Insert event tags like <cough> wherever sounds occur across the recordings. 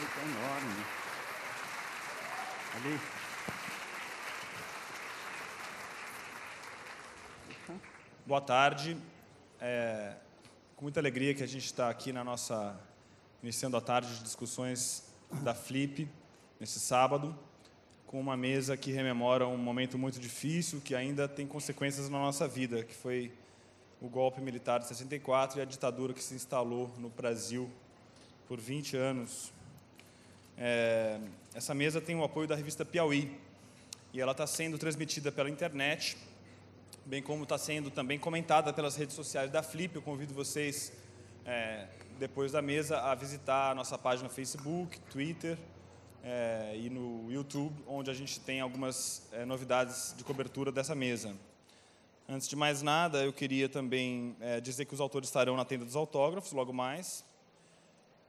Está enorme. Ali. Boa tarde. É com muita alegria que a gente está aqui na nossa iniciando a tarde de discussões da Flip nesse sábado, com uma mesa que rememora um momento muito difícil que ainda tem consequências na nossa vida, que foi o golpe militar de 64 e a ditadura que se instalou no Brasil por 20 anos. É, essa mesa tem o apoio da revista Piauí e ela está sendo transmitida pela internet bem como está sendo também comentada pelas redes sociais da Flip. Eu convido vocês, é, depois da mesa, a visitar a nossa página Facebook, Twitter é, e no YouTube, onde a gente tem algumas é, novidades de cobertura dessa mesa. Antes de mais nada, eu queria também é, dizer que os autores estarão na tenda dos autógrafos logo mais.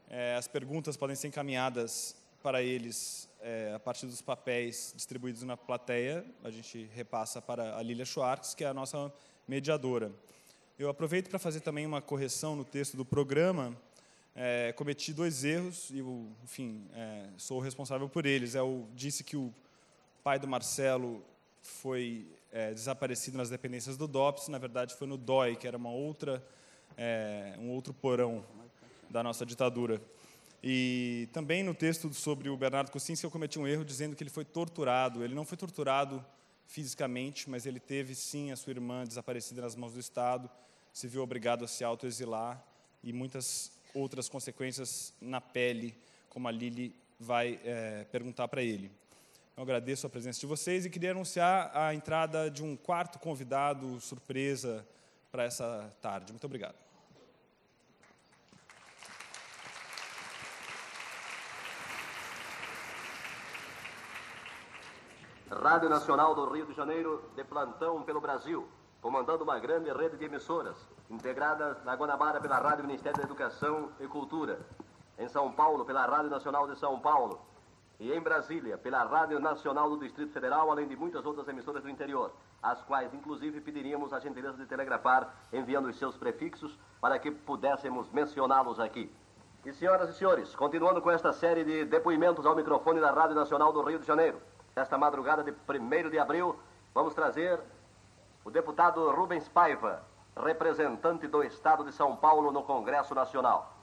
É, as perguntas podem ser encaminhadas para eles é, a partir dos papéis distribuídos na plateia, a gente repassa para a Lilia Schwartz, que é a nossa mediadora. Eu aproveito para fazer também uma correção no texto do programa. É, cometi dois erros e, enfim, é, sou responsável por eles. Eu disse que o pai do Marcelo foi é, desaparecido nas dependências do DOPS, na verdade foi no DOI, que era uma outra, é, um outro porão da nossa ditadura. E também no texto sobre o Bernardo Kocinski eu cometi um erro dizendo que ele foi torturado. Ele não foi torturado fisicamente, mas ele teve sim a sua irmã desaparecida nas mãos do Estado, se viu obrigado a se autoexilar e muitas outras consequências na pele, como a Lili vai é, perguntar para ele. Eu agradeço a presença de vocês e queria anunciar a entrada de um quarto convidado surpresa para essa tarde. Muito obrigado. Rádio Nacional do Rio de Janeiro, de plantão pelo Brasil, comandando uma grande rede de emissoras, integradas na Guanabara pela Rádio Ministério da Educação e Cultura, em São Paulo pela Rádio Nacional de São Paulo e em Brasília pela Rádio Nacional do Distrito Federal, além de muitas outras emissoras do interior, as quais inclusive pediríamos a gentileza de telegrafar enviando os seus prefixos para que pudéssemos mencioná-los aqui. E senhoras e senhores, continuando com esta série de depoimentos ao microfone da Rádio Nacional do Rio de Janeiro, Nesta madrugada de 1 de abril, vamos trazer o deputado Rubens Paiva, representante do Estado de São Paulo no Congresso Nacional.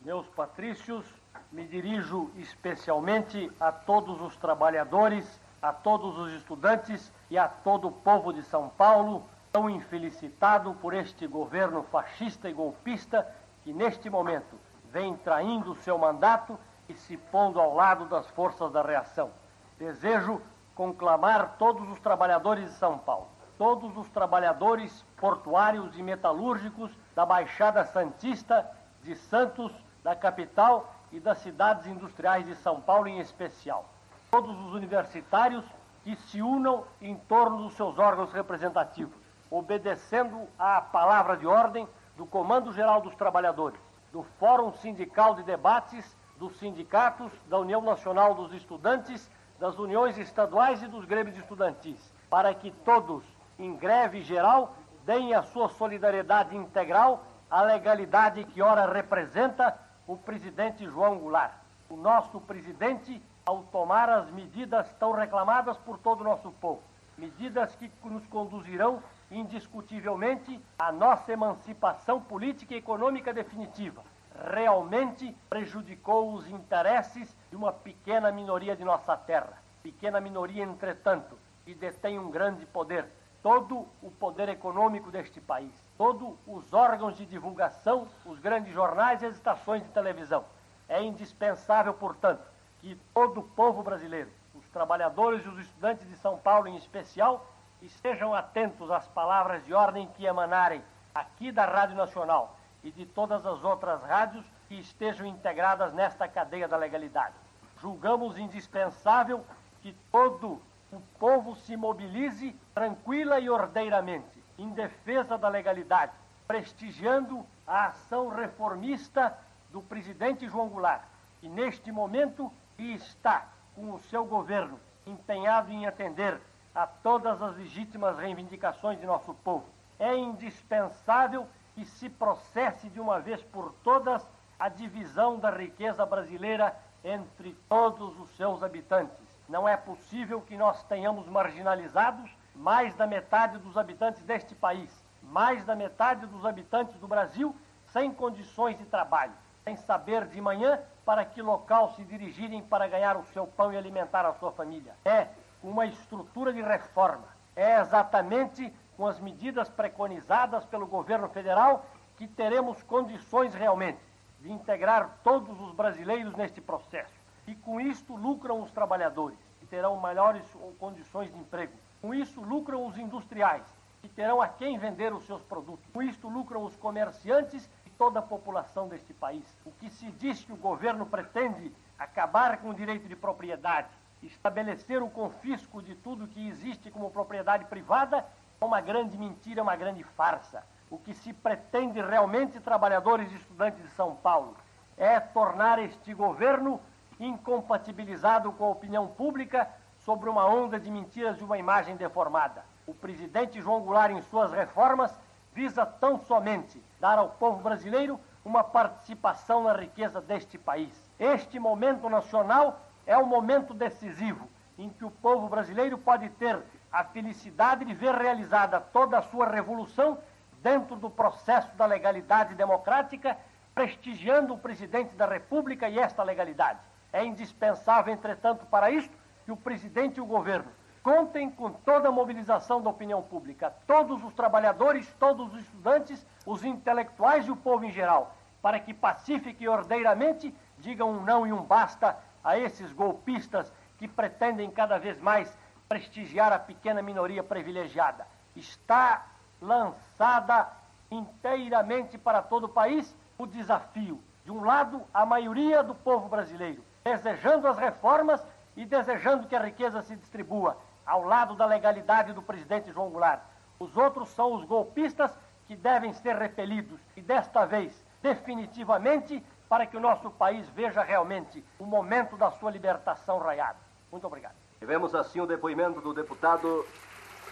Meus patrícios, me dirijo especialmente a todos os trabalhadores, a todos os estudantes e a todo o povo de São Paulo, tão infelicitado por este governo fascista e golpista que neste momento vem traindo seu mandato e se pondo ao lado das forças da reação. Desejo conclamar todos os trabalhadores de São Paulo, todos os trabalhadores portuários e metalúrgicos da Baixada Santista, de Santos, da capital e das cidades industriais de São Paulo em especial. Todos os universitários que se unam em torno dos seus órgãos representativos, obedecendo à palavra de ordem do Comando Geral dos Trabalhadores, do Fórum Sindical de Debates, dos sindicatos, da União Nacional dos Estudantes das uniões estaduais e dos grêmios estudantis, para que todos, em greve geral, deem a sua solidariedade integral à legalidade que ora representa o presidente João Goulart. O nosso presidente, ao tomar as medidas tão reclamadas por todo o nosso povo, medidas que nos conduzirão indiscutivelmente à nossa emancipação política e econômica definitiva, realmente prejudicou os interesses de uma pequena minoria de nossa terra. Pequena minoria, entretanto, que detém um grande poder, todo o poder econômico deste país, todos os órgãos de divulgação, os grandes jornais e as estações de televisão. É indispensável, portanto, que todo o povo brasileiro, os trabalhadores e os estudantes de São Paulo em especial, estejam atentos às palavras de ordem que emanarem aqui da Rádio Nacional e de todas as outras rádios que estejam integradas nesta cadeia da legalidade. Julgamos indispensável que todo o povo se mobilize tranquila e ordeiramente em defesa da legalidade, prestigiando a ação reformista do presidente João Goulart, que neste momento está com o seu governo empenhado em atender a todas as legítimas reivindicações de nosso povo. É indispensável que se processe de uma vez por todas a divisão da riqueza brasileira entre todos os seus habitantes. Não é possível que nós tenhamos marginalizados mais da metade dos habitantes deste país, mais da metade dos habitantes do Brasil sem condições de trabalho, sem saber de manhã para que local se dirigirem para ganhar o seu pão e alimentar a sua família. É uma estrutura de reforma. É exatamente com as medidas preconizadas pelo governo federal que teremos condições realmente de integrar todos os brasileiros neste processo. E com isto lucram os trabalhadores, que terão melhores condições de emprego. Com isso lucram os industriais, que terão a quem vender os seus produtos. Com isto lucram os comerciantes e toda a população deste país. O que se diz que o governo pretende acabar com o direito de propriedade, estabelecer o confisco de tudo que existe como propriedade privada, uma grande mentira, uma grande farsa. O que se pretende realmente, trabalhadores e estudantes de São Paulo, é tornar este governo incompatibilizado com a opinião pública sobre uma onda de mentiras e uma imagem deformada. O presidente João Goulart, em suas reformas, visa tão somente dar ao povo brasileiro uma participação na riqueza deste país. Este momento nacional é um momento decisivo em que o povo brasileiro pode ter a felicidade de ver realizada toda a sua revolução dentro do processo da legalidade democrática, prestigiando o presidente da República e esta legalidade. É indispensável, entretanto, para isto, que o presidente e o governo contem com toda a mobilização da opinião pública, todos os trabalhadores, todos os estudantes, os intelectuais e o povo em geral, para que pacífica e ordeiramente digam um não e um basta a esses golpistas que pretendem cada vez mais prestigiar a pequena minoria privilegiada. Está lançada inteiramente para todo o país o desafio. De um lado, a maioria do povo brasileiro, desejando as reformas e desejando que a riqueza se distribua, ao lado da legalidade do presidente João Goulart. Os outros são os golpistas que devem ser repelidos, e desta vez, definitivamente, para que o nosso país veja realmente o momento da sua libertação raiada. Muito obrigado. Tivemos assim o depoimento do deputado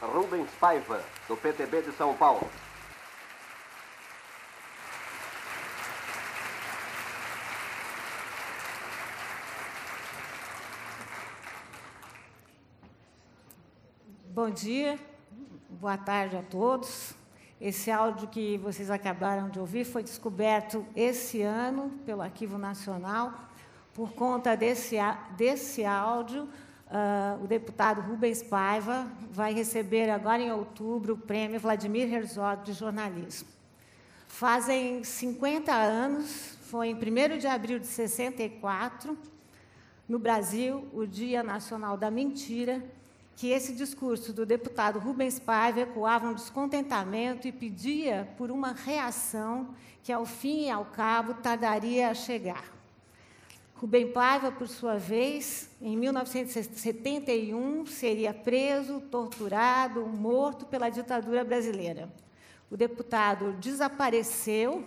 Rubens Paiva, do PTB de São Paulo. Bom dia, boa tarde a todos. Esse áudio que vocês acabaram de ouvir foi descoberto esse ano pelo Arquivo Nacional. Por conta desse, desse áudio, uh, o deputado Rubens Paiva vai receber agora em outubro o prêmio Vladimir Herzog de jornalismo. Fazem 50 anos, foi em 1 de abril de 64, no Brasil, o Dia Nacional da Mentira, que esse discurso do deputado Rubens Paiva ecoava um descontentamento e pedia por uma reação que, ao fim e ao cabo, tardaria a chegar. Rubem Paiva, por sua vez, em 1971, seria preso, torturado, morto pela ditadura brasileira. O deputado desapareceu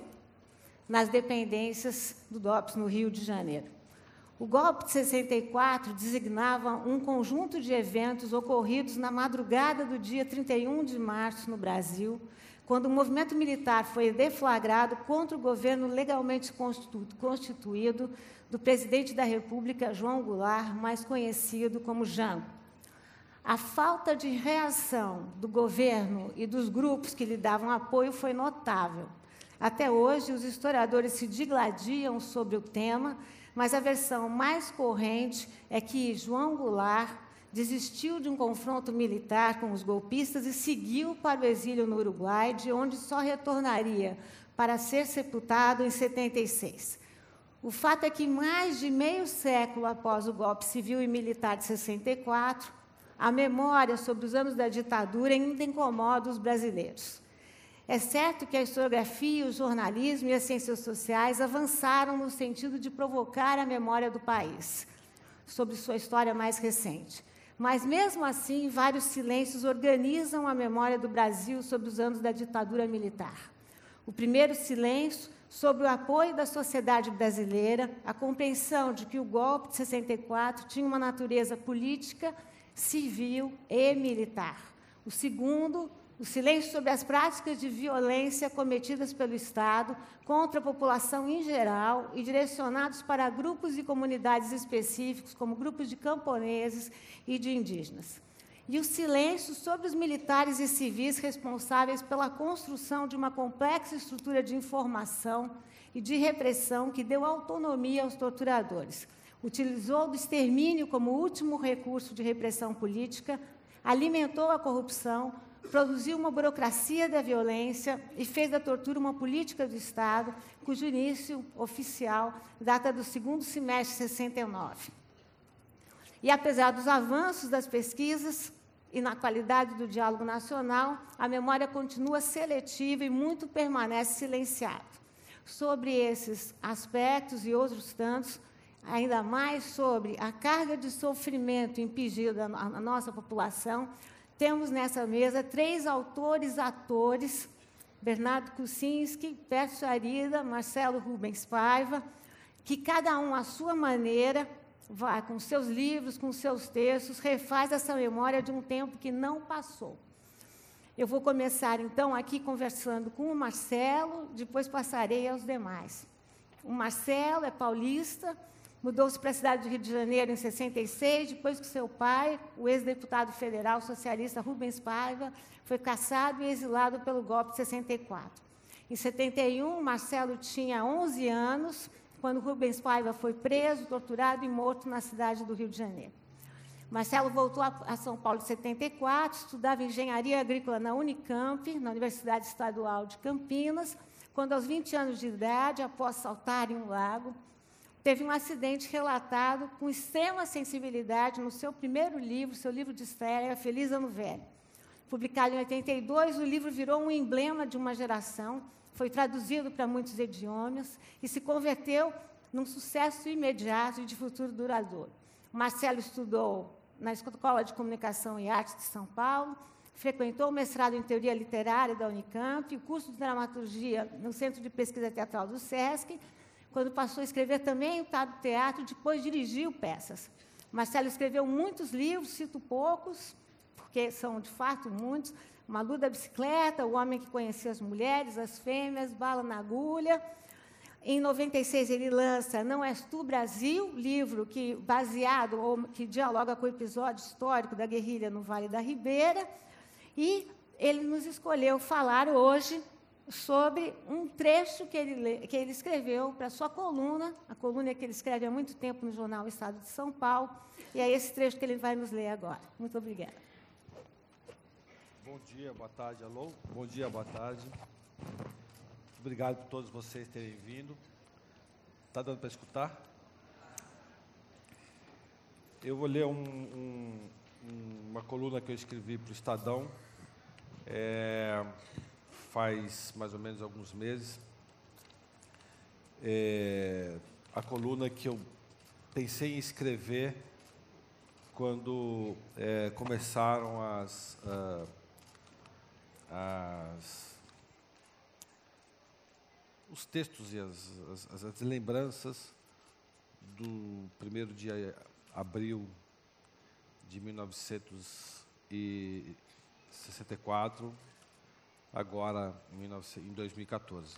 nas dependências do DOPS no Rio de Janeiro. O golpe de 64 designava um conjunto de eventos ocorridos na madrugada do dia 31 de março no Brasil, quando o movimento militar foi deflagrado contra o governo legalmente constituído do presidente da República, João Goulart, mais conhecido como Jango. A falta de reação do governo e dos grupos que lhe davam apoio foi notável. Até hoje, os historiadores se digladiam sobre o tema mas a versão mais corrente é que João Goulart desistiu de um confronto militar com os golpistas e seguiu para o exílio no Uruguai, de onde só retornaria para ser sepultado em 76. O fato é que, mais de meio século após o golpe civil e militar de 64, a memória sobre os anos da ditadura ainda incomoda os brasileiros. É certo que a historiografia, o jornalismo e as ciências sociais avançaram no sentido de provocar a memória do país sobre sua história mais recente. Mas, mesmo assim, vários silêncios organizam a memória do Brasil sobre os anos da ditadura militar. O primeiro silêncio sobre o apoio da sociedade brasileira, a compreensão de que o golpe de 64 tinha uma natureza política, civil e militar. O segundo, o silêncio sobre as práticas de violência cometidas pelo Estado contra a população em geral e direcionados para grupos e comunidades específicos, como grupos de camponeses e de indígenas. E o silêncio sobre os militares e civis responsáveis pela construção de uma complexa estrutura de informação e de repressão que deu autonomia aos torturadores. Utilizou do extermínio como último recurso de repressão política, alimentou a corrupção, produziu uma burocracia da violência e fez da tortura uma política do Estado, cujo início oficial data do segundo semestre de 69. E apesar dos avanços das pesquisas e na qualidade do diálogo nacional, a memória continua seletiva e muito permanece silenciada. Sobre esses aspectos e outros tantos, ainda mais sobre a carga de sofrimento impingida à nossa população, temos nessa mesa três autores atores, Bernardo Kucinski, Pércio Arida, Marcelo Rubens Paiva, que cada um à sua maneira, vai com seus livros, com seus textos, refaz essa memória de um tempo que não passou. Eu vou começar então aqui conversando com o Marcelo, depois passarei aos demais. O Marcelo é paulista, Mudou-se para a cidade do Rio de Janeiro em 66, depois que seu pai, o ex-deputado federal socialista Rubens Paiva, foi caçado e exilado pelo golpe de 64. Em 71, Marcelo tinha 11 anos, quando Rubens Paiva foi preso, torturado e morto na cidade do Rio de Janeiro. Marcelo voltou a São Paulo em 74, estudava engenharia agrícola na Unicamp, na Universidade Estadual de Campinas, quando, aos 20 anos de idade, após saltar em um lago, teve um acidente relatado com extrema sensibilidade no seu primeiro livro, seu livro de estreia, Feliz Ano Velho. Publicado em 82, o livro virou um emblema de uma geração, foi traduzido para muitos idiomas e se converteu num sucesso imediato e de futuro duradouro. Marcelo estudou na Escola de Comunicação e Artes de São Paulo, frequentou o mestrado em Teoria Literária da Unicamp, o curso de Dramaturgia no Centro de Pesquisa Teatral do SESC quando passou a escrever também o teatro, depois dirigiu peças. Marcelo escreveu muitos livros, cito poucos, porque são de fato muitos. Malu da Bicicleta, O Homem que Conhecia as Mulheres, As Fêmeas, Bala na Agulha. Em 96 ele lança Não És Tu Brasil, livro que baseado ou que dialoga com o episódio histórico da guerrilha no Vale da Ribeira. E ele nos escolheu falar hoje sobre um trecho que ele, que ele escreveu para sua coluna, a coluna que ele escreve há muito tempo no jornal Estado de São Paulo, e é esse trecho que ele vai nos ler agora. Muito obrigada. Bom dia, boa tarde, alô. Bom dia, boa tarde. Obrigado por todos vocês terem vindo. Está dando para escutar? Eu vou ler um, um, uma coluna que eu escrevi para o Estadão. É, faz mais ou menos alguns meses. É, a coluna que eu pensei em escrever quando é, começaram as, uh, as, os textos e as, as, as lembranças do primeiro dia de abril de 1964 agora em 2014.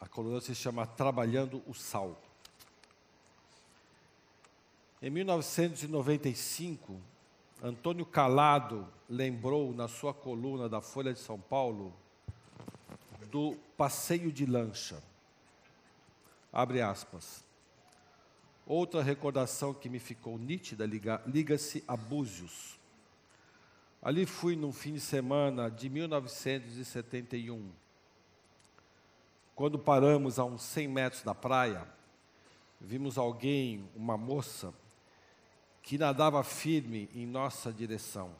A coluna se chama Trabalhando o Sal. Em 1995, Antônio Calado lembrou na sua coluna da Folha de São Paulo do passeio de lancha. Abre aspas. Outra recordação que me ficou nítida liga-se a Búzios. Ali fui num fim de semana de 1971. Quando paramos a uns 100 metros da praia, vimos alguém, uma moça, que nadava firme em nossa direção.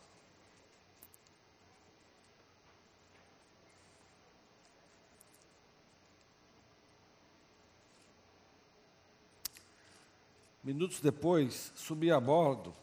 Minutos depois, subi a bordo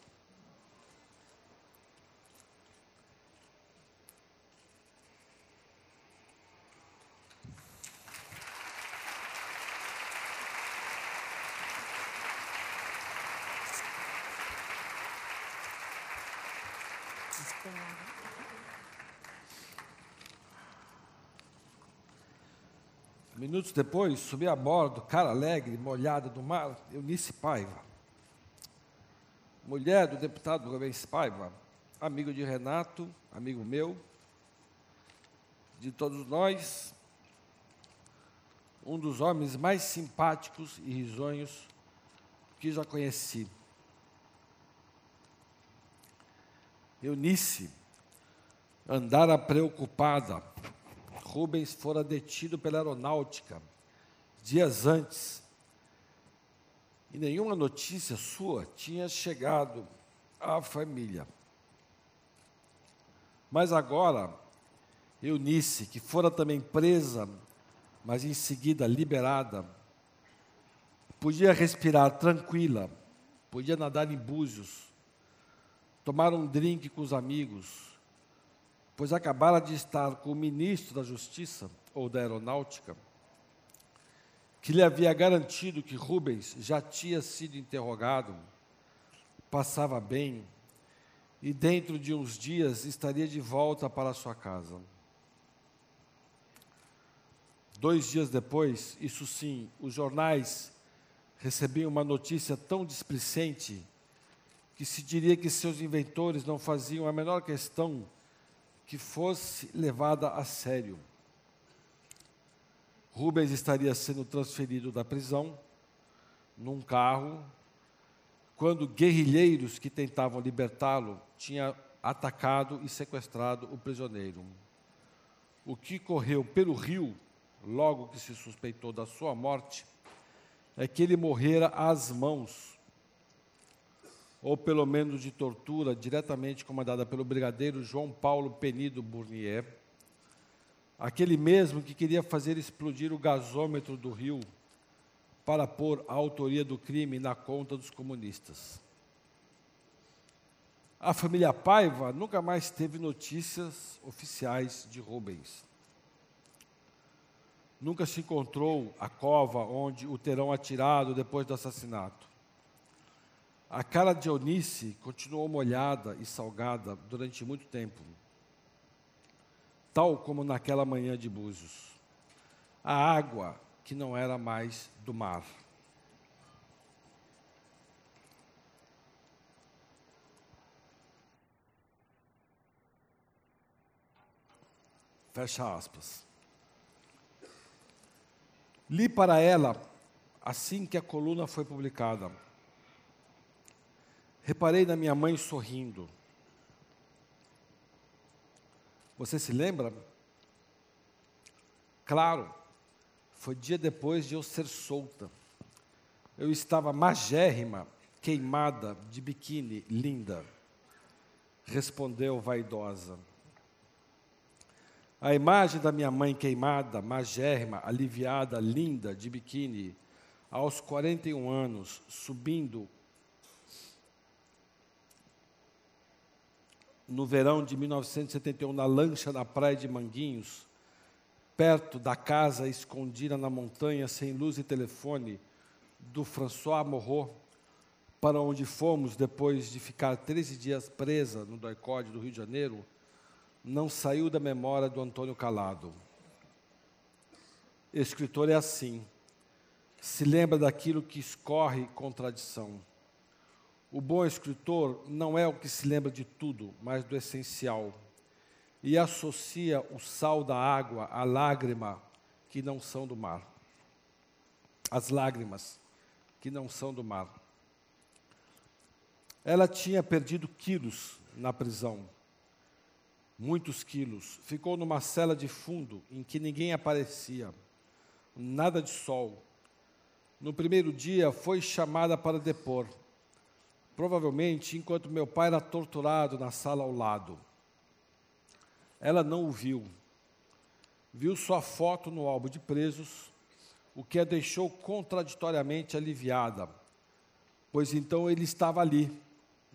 Minutos depois, subi a bordo, cara alegre, molhada do mar, Eunice Paiva. Mulher do deputado Rubens Paiva, amigo de Renato, amigo meu, de todos nós, um dos homens mais simpáticos e risonhos que já conheci. Eunice andara preocupada. Rubens fora detido pela aeronáutica dias antes. E nenhuma notícia sua tinha chegado à família. Mas agora, Eunice, que fora também presa, mas em seguida liberada, podia respirar tranquila, podia nadar em búzios, tomar um drink com os amigos, pois acabara de estar com o ministro da Justiça ou da Aeronáutica, que lhe havia garantido que Rubens já tinha sido interrogado, passava bem e dentro de uns dias estaria de volta para sua casa. Dois dias depois, isso sim, os jornais recebiam uma notícia tão displicente que se diria que seus inventores não faziam a menor questão que fosse levada a sério. Rubens estaria sendo transferido da prisão num carro quando guerrilheiros que tentavam libertá-lo tinham atacado e sequestrado o prisioneiro. O que correu pelo rio logo que se suspeitou da sua morte, é que ele morrera às mãos, ou pelo menos de tortura diretamente comandada pelo brigadeiro João Paulo Penido Bournier, aquele mesmo que queria fazer explodir o gasômetro do rio para pôr a autoria do crime na conta dos comunistas. A família Paiva nunca mais teve notícias oficiais de Rubens. Nunca se encontrou a cova onde o terão atirado depois do assassinato. A cara de Eunice continuou molhada e salgada durante muito tempo, tal como naquela manhã de Búzios. A água que não era mais do mar. Fecha aspas. Li para ela assim que a coluna foi publicada. Reparei na minha mãe sorrindo. Você se lembra? Claro, foi dia depois de eu ser solta. Eu estava magérrima, queimada, de biquíni, linda. Respondeu vaidosa. A imagem da minha mãe queimada, magérrima, aliviada, linda, de biquíni, aos 41 anos, subindo no verão de 1971 na lancha na praia de Manguinhos, perto da casa escondida na montanha, sem luz e telefone, do François Morrot, para onde fomos depois de ficar 13 dias presa no doicode do Rio de Janeiro, não saiu da memória do Antônio Calado. Escritor é assim, se lembra daquilo que escorre contradição. O bom escritor não é o que se lembra de tudo, mas do essencial. E associa o sal da água à lágrima que não são do mar. As lágrimas que não são do mar. Ela tinha perdido quilos na prisão muitos quilos. Ficou numa cela de fundo em que ninguém aparecia, nada de sol. No primeiro dia foi chamada para depor, provavelmente enquanto meu pai era torturado na sala ao lado. Ela não o viu. Viu sua foto no álbum de presos, o que a deixou contraditoriamente aliviada, pois então ele estava ali,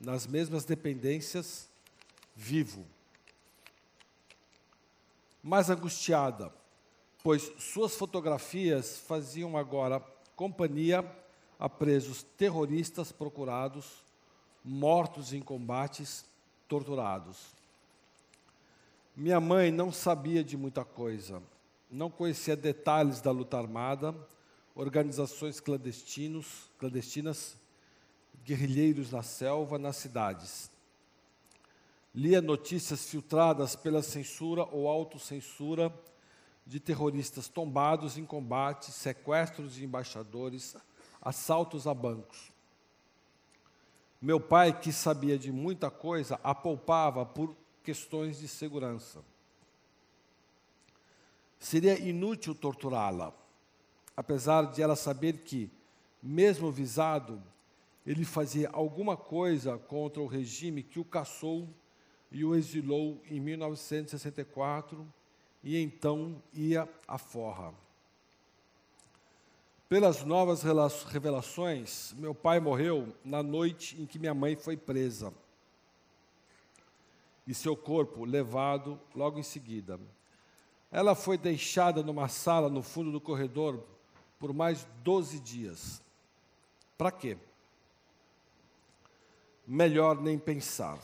nas mesmas dependências, vivo mais angustiada, pois suas fotografias faziam agora companhia a presos terroristas procurados, mortos em combates, torturados. Minha mãe não sabia de muita coisa, não conhecia detalhes da luta armada, organizações clandestinos, clandestinas, guerrilheiros na selva, nas cidades. Lia notícias filtradas pela censura ou autocensura de terroristas tombados em combate, sequestros de embaixadores, assaltos a bancos. Meu pai, que sabia de muita coisa, a poupava por questões de segurança. Seria inútil torturá-la, apesar de ela saber que, mesmo visado, ele fazia alguma coisa contra o regime que o caçou e o exilou em 1964 e então ia à forra. Pelas novas revelações, meu pai morreu na noite em que minha mãe foi presa e seu corpo levado logo em seguida. Ela foi deixada numa sala no fundo do corredor por mais 12 dias. Para quê? Melhor nem pensar.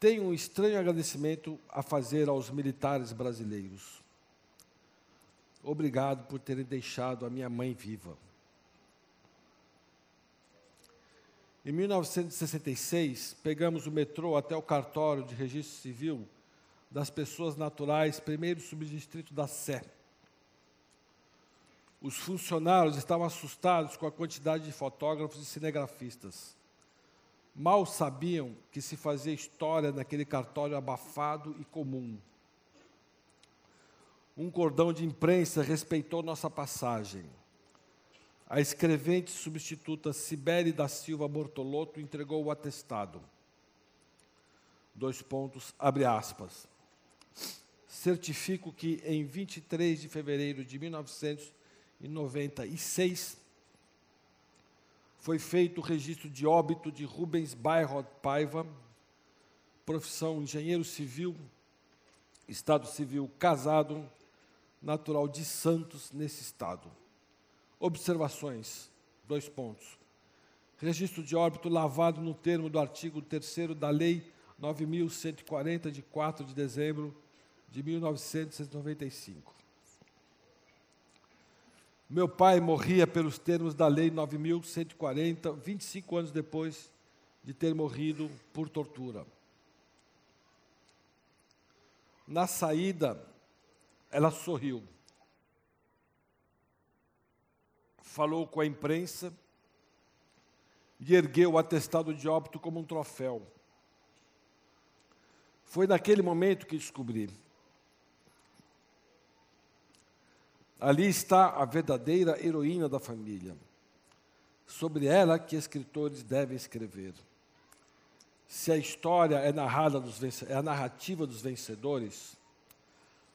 Tenho um estranho agradecimento a fazer aos militares brasileiros. Obrigado por terem deixado a minha mãe viva. Em 1966, pegamos o metrô até o cartório de registro civil das pessoas naturais, primeiro subdistrito da Sé. Os funcionários estavam assustados com a quantidade de fotógrafos e cinegrafistas. Mal sabiam que se fazia história naquele cartório abafado e comum. Um cordão de imprensa respeitou nossa passagem a escrevente substituta Sibeli da Silva Bortolotto entregou o atestado. Dois pontos, abre aspas. Certifico que em 23 de fevereiro de 1996 foi feito o registro de óbito de Rubens Bairro Paiva, profissão engenheiro civil, estado civil casado, natural de Santos, nesse estado. Observações, dois pontos. Registro de óbito lavado no termo do artigo 3 da Lei 9.140, de 4 de dezembro de 1995. Meu pai morria pelos termos da Lei 9.140, 25 anos depois de ter morrido por tortura. Na saída, ela sorriu. falou com a imprensa e ergueu o atestado de óbito como um troféu. Foi naquele momento que descobri. Ali está a verdadeira heroína da família. Sobre ela que escritores devem escrever. Se a história é narrada dos é a narrativa dos vencedores,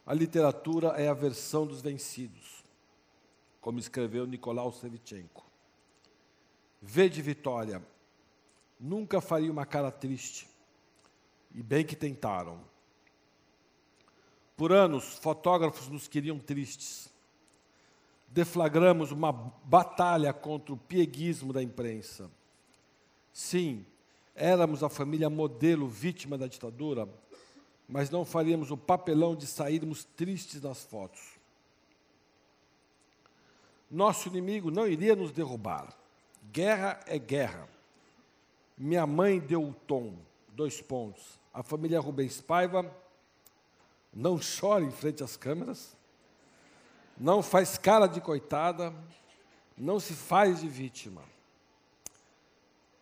a literatura é a versão dos vencidos como escreveu Nicolau Sevchenko. V de Vitória, nunca faria uma cara triste, e bem que tentaram. Por anos, fotógrafos nos queriam tristes. Deflagramos uma batalha contra o pieguismo da imprensa. Sim, éramos a família modelo vítima da ditadura, mas não faríamos o papelão de sairmos tristes nas fotos nosso inimigo não iria nos derrubar. Guerra é guerra. Minha mãe deu o tom, dois pontos. A família Rubens Paiva não chora em frente às câmeras, não faz cara de coitada, não se faz de vítima.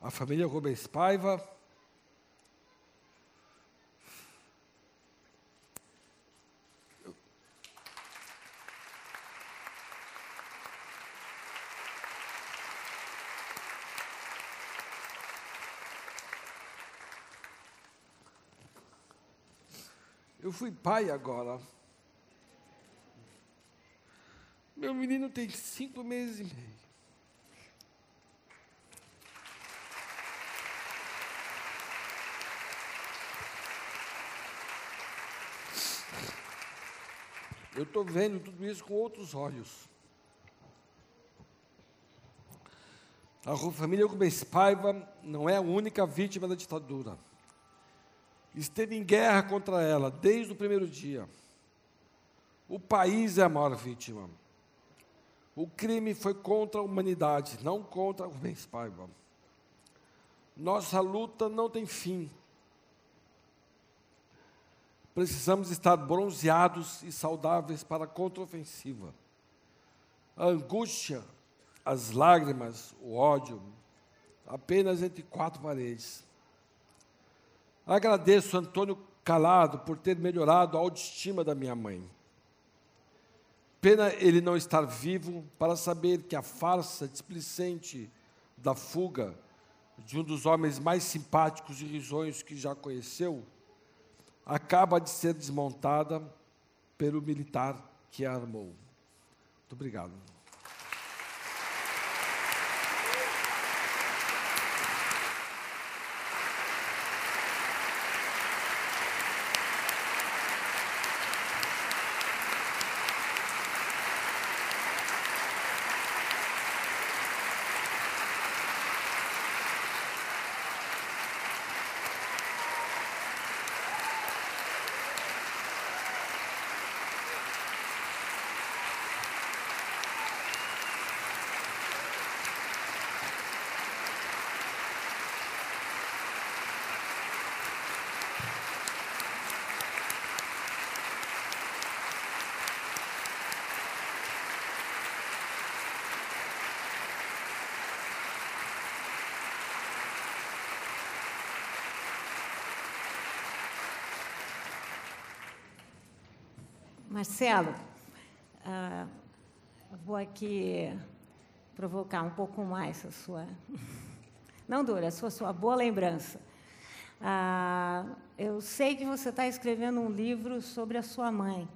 A família Rubens Paiva Eu fui pai agora. Meu menino tem cinco meses e meio. Eu estou vendo tudo isso com outros olhos. A família Rubens Paiva não é a única vítima da ditadura. Esteve em guerra contra ela desde o primeiro dia. O país é a maior vítima. O crime foi contra a humanidade, não contra o bem Paiva. Nossa luta não tem fim. Precisamos estar bronzeados e saudáveis para a contraofensiva. A angústia, as lágrimas, o ódio, apenas entre quatro paredes. Agradeço Antônio Calado por ter melhorado a autoestima da minha mãe. Pena ele não estar vivo para saber que a farsa displicente da fuga de um dos homens mais simpáticos e risonhos que já conheceu acaba de ser desmontada pelo militar que a armou. Muito obrigado. Marcelo, uh, vou aqui provocar um pouco mais a sua. <laughs> Não dura, a sua, sua boa lembrança. Uh, eu sei que você está escrevendo um livro sobre a sua mãe.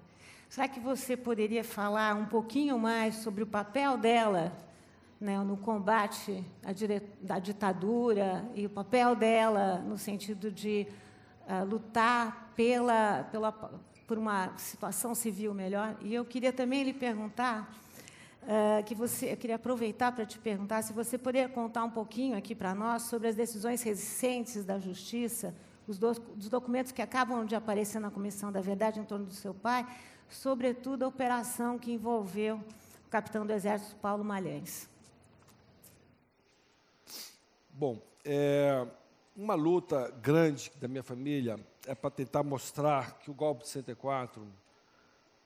Será que você poderia falar um pouquinho mais sobre o papel dela né, no combate à, ditadura e o papel dela no sentido de uh, lutar pela, pela, por uma situação civil melhor. E eu queria também lhe perguntar, uh, que você, eu queria aproveitar para te perguntar se você poderia contar um pouquinho aqui para nós sobre as decisões recentes da Justiça, os, do, os documentos que acabam de aparecer na Comissão da Verdade em torno do seu pai, sobretudo a operação que envolveu o capitão do Exército Paulo Malhães. Bom, é, uma luta grande da minha família é para tentar mostrar que o golpe de 64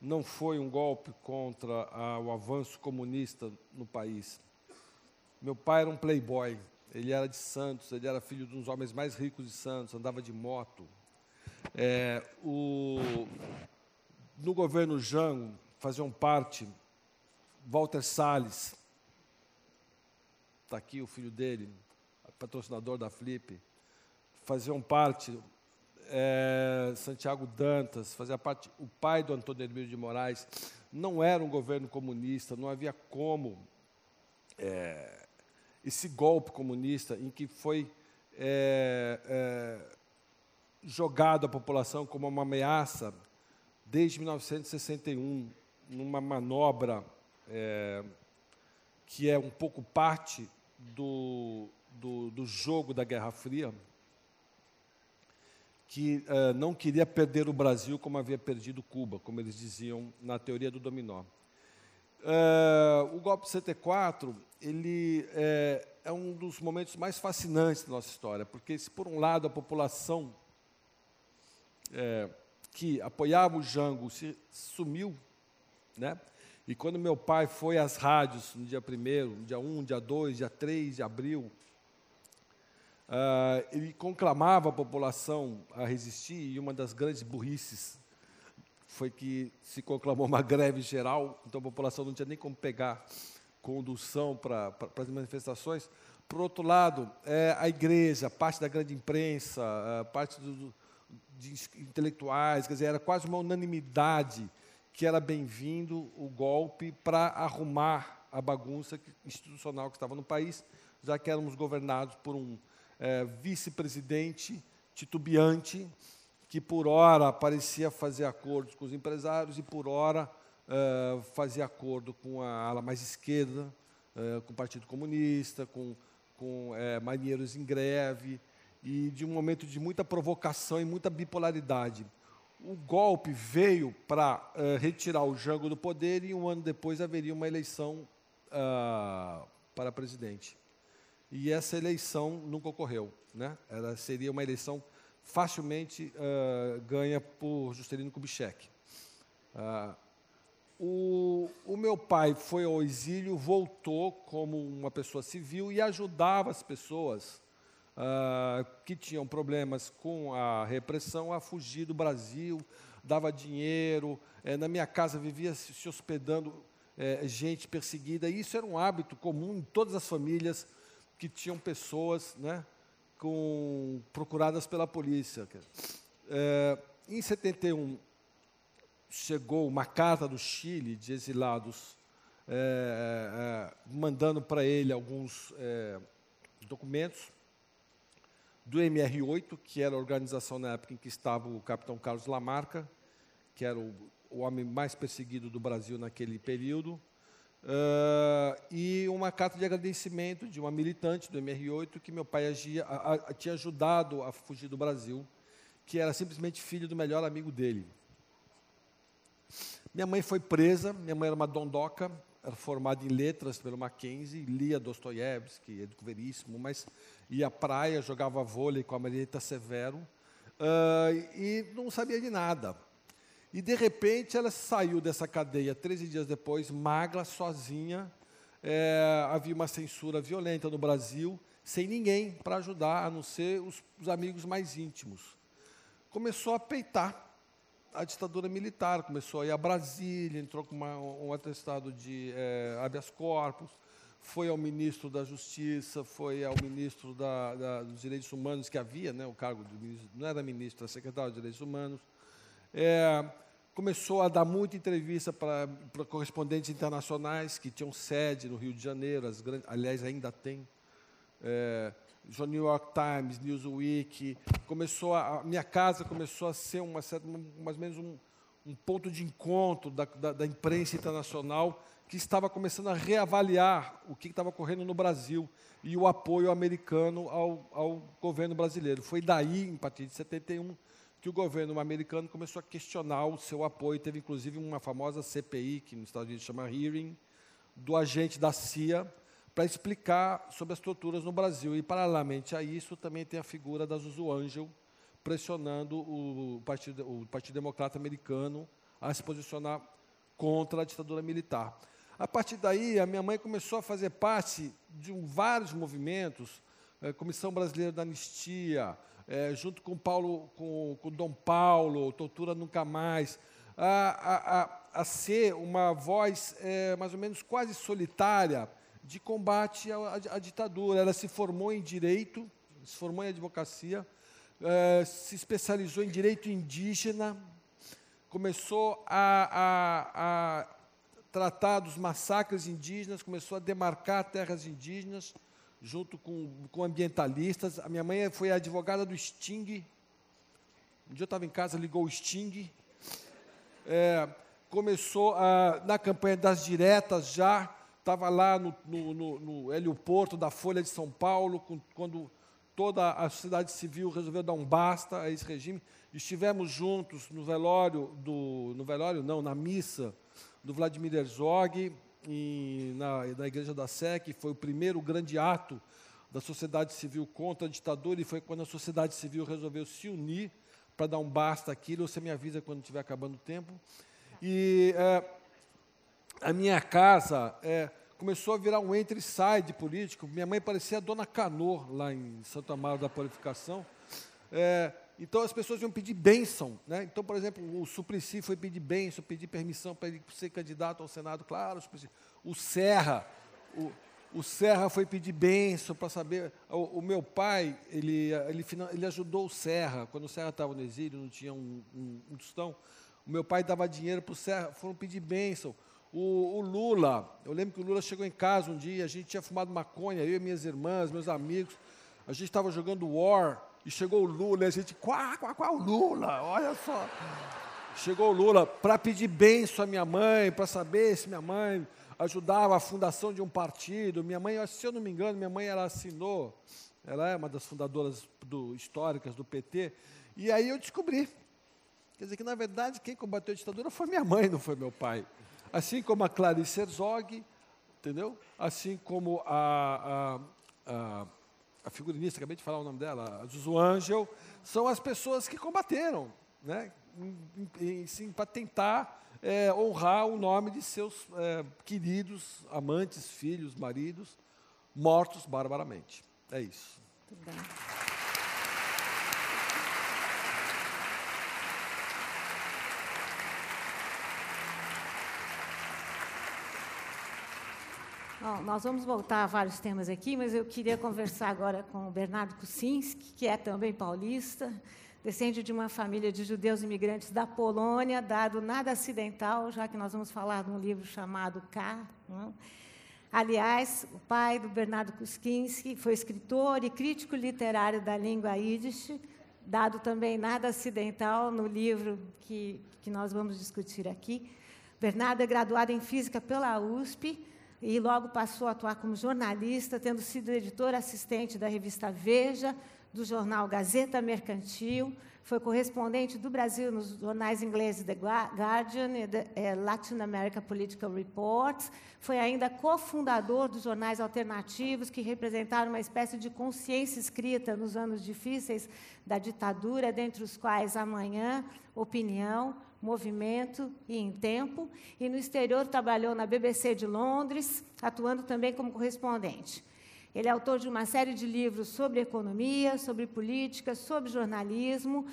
não foi um golpe contra a, o avanço comunista no país. Meu pai era um playboy, ele era de Santos, ele era filho de um dos homens mais ricos de Santos, andava de moto. É, o, no governo Jango faziam parte Walter Salles, está aqui o filho dele, patrocinador da Flip, faziam parte é, Santiago Dantas, fazia parte, o pai do Antônio Hermílio de Moraes, não era um governo comunista, não havia como é, esse golpe comunista em que foi é, é jogado à população como uma ameaça desde 1961, numa manobra é, que é um pouco parte do, do, do jogo da Guerra Fria, que uh, não queria perder o Brasil como havia perdido Cuba, como eles diziam na teoria do dominó. Uh, o golpe de 74 ele é, é, um dos momentos mais fascinantes da nossa história, porque se por um lado a população é, que apoiava o Jango se sumiu, né? E quando meu pai foi às rádios no dia 1 no dia 1, dia 2, dia 3 de abril, Uh, ele conclamava a população a resistir, e uma das grandes burrices foi que se conclamou uma <laughs> greve geral, então a população não tinha nem como pegar condução para as manifestações. Por outro lado, é, a igreja, parte da grande imprensa, parte do, de intelectuais, quer dizer, era quase uma unanimidade que era bem-vindo o golpe para arrumar a bagunça institucional que estava no país, já que éramos governados por um é, vice-presidente titubeante, que por hora parecia fazer acordos com os empresários e por hora é, fazia acordo com a ala mais esquerda, é, com o Partido Comunista, com, com é, marinheiros em greve. e de um momento de muita provocação e muita bipolaridade. O golpe veio para uh, retirar o Jango do poder e um ano depois haveria uma eleição uh, para presidente. E essa eleição nunca ocorreu. Né? Ela seria uma eleição facilmente uh, ganha por Juscelino Kubitschek. O, o, meu pai foi ao exílio, voltou como uma pessoa civil e ajudava as pessoas uh, que tinham problemas com a repressão a fugir do Brasil, dava dinheiro. É, na minha casa vivia se hospedando é, gente perseguida. E isso era um hábito comum em todas as famílias que tinham pessoas né, com, procuradas pela polícia. É, em 71, chegou uma carta do Chile de exilados é, é, mandando para ele alguns é, documentos do MR8, que era a organização na época em que estava o capitão Carlos Lamarca, que era o, o homem mais perseguido do Brasil naquele período, uh, e uma carta de agradecimento de uma militante do MR8 que meu pai agia, a, a, tinha ajudado a fugir do Brasil, que era simplesmente filho do melhor amigo dele. Minha mãe foi presa, minha mãe era uma dondoca, era formada em letras pelo Mackenzie, lia Dostoiévski, Educo Veríssimo, mas ia à praia, jogava vôlei com a Marieta Severo uh, e não sabia de nada. E, de repente, ela saiu dessa cadeia 13 dias depois, magra, sozinha. É, havia uma censura violenta no Brasil, sem ninguém para ajudar, a não ser os, os amigos mais íntimos. Começou a peitar a ditadura militar, começou a ir a Brasília, entrou com uma, um atestado de é, habeas corpus, foi ao ministro da Justiça, foi ao ministro da, da, dos Direitos Humanos, que havia né, o cargo de ministro, não era ministro, era secretário de Direitos Humanos. É, começou a dar muita entrevista para, correspondentes internacionais que tinham sede no Rio de Janeiro, as grandes, aliás, ainda tem. É, New York Times, Newsweek, começou a, a, minha casa começou a ser uma certa, mais ou menos um, um ponto de encontro da, da, da, imprensa internacional que estava começando a reavaliar o que estava ocorrendo no Brasil e o apoio americano ao, ao governo brasileiro. Foi daí, em partir de 71, que o governo americano começou a questionar o seu apoio. Teve, inclusive, uma famosa CPI, que nos Estados Unidos chama Hearing, do agente da CIA, para explicar sobre as torturas no Brasil. E, paralelamente a isso, também tem a figura da Zuzu Angel, pressionando o Partido, o Partido Democrata Americano a se posicionar contra a ditadura militar. A partir daí, a minha mãe começou a fazer parte de vários movimentos, é, Comissão Brasileira da Anistia, é, junto com, Paulo, com, com Dom Paulo, Tortura Nunca Mais, a, a, a, a ser uma voz é, mais ou menos quase solitária de combate à, à, ditadura. Ela se formou em direito, se formou em advocacia, eh, se especializou em direito indígena, começou a, a, a tratar dos massacres indígenas, começou a demarcar terras indígenas, junto com, com ambientalistas. A minha mãe foi advogada do Sting. Um dia eu estava em casa, ligou o Sting. É, começou a, na campanha das diretas já, estava lá no, no, no, no helioporto da Folha de São Paulo, com, quando toda a sociedade civil resolveu dar um basta a esse regime. Estivemos juntos no velório, do, no velório não, na missa do Vladimir Herzog, em, na, na Igreja da que foi o primeiro grande ato da sociedade civil contra a ditadura, e foi quando a sociedade civil resolveu se unir para dar um basta àquilo. Você me avisa quando estiver acabando o tempo. E... É, a minha casa é, começou a virar um entre e sai de político. Minha mãe parecia a dona Canor, lá em Santo Amaro da Purificação. É, então as pessoas iam pedir bênção. Né? Então, por exemplo, o Suplicy foi pedir bênção, pedir permissão para ele ser candidato ao Senado. Claro, o, o Serra, o, o Serra foi pedir bênção para saber. O, o, meu pai, ele, ele, ele ajudou o Serra. Quando o Serra estava no exílio, não tinha um, um, um tostão. O meu pai dava dinheiro para o Serra, foram pedir bênção. O, o, Lula, eu lembro que o Lula chegou em casa um dia, a gente tinha fumado maconha, eu e minhas irmãs, meus amigos, a gente estava jogando War, e chegou o Lula, e a gente, quá, quá, quá, o Lula, olha só. Chegou o Lula para pedir benção à minha mãe, para saber se minha mãe ajudava a fundação de um partido. Minha mãe, se eu não me engano, minha mãe ela assinou Ela é uma das fundadoras do, históricas do PT. E aí eu descobri. Quer dizer que, na verdade, quem combateu a ditadura foi minha mãe, não foi meu pai. Assim como a Clarice Herzog, entendeu? Assim como a, a, a, a figurinista, acabei de falar o nome dela, a Zuzu Angel, são as pessoas que combateram, né? para tentar é, honrar o nome de seus é, queridos amantes, filhos, maridos, mortos barbaramente. É isso. Muito bem. Bom, nós vamos voltar a vários temas aqui, mas eu queria conversar agora com o Bernardo Kucinski, que é também paulista, descende de uma família de judeus imigrantes da Polônia, dado nada acidental, já que nós vamos falar de um livro chamado K. É? Aliás, o pai do Bernardo Kuskinski foi escritor e crítico literário da língua Yiddish, dado também nada acidental no livro que, que nós vamos discutir aqui. Bernardo é graduado em Física pela USP e logo passou a atuar como jornalista, tendo sido editor assistente da revista Veja, do jornal Gazeta Mercantil, foi correspondente do Brasil nos jornais ingleses The Guardian e The eh, Latin America Political Reports, foi ainda cofundador dos jornais alternativos que representaram uma espécie de consciência escrita nos anos difíceis da ditadura, dentre os quais Amanhã, Opinião, Movimento e Em Tempo, e no exterior trabalhou na BBC de Londres, atuando também como correspondente. Ele é autor de uma série de livros sobre economia, sobre política, sobre jornalismo.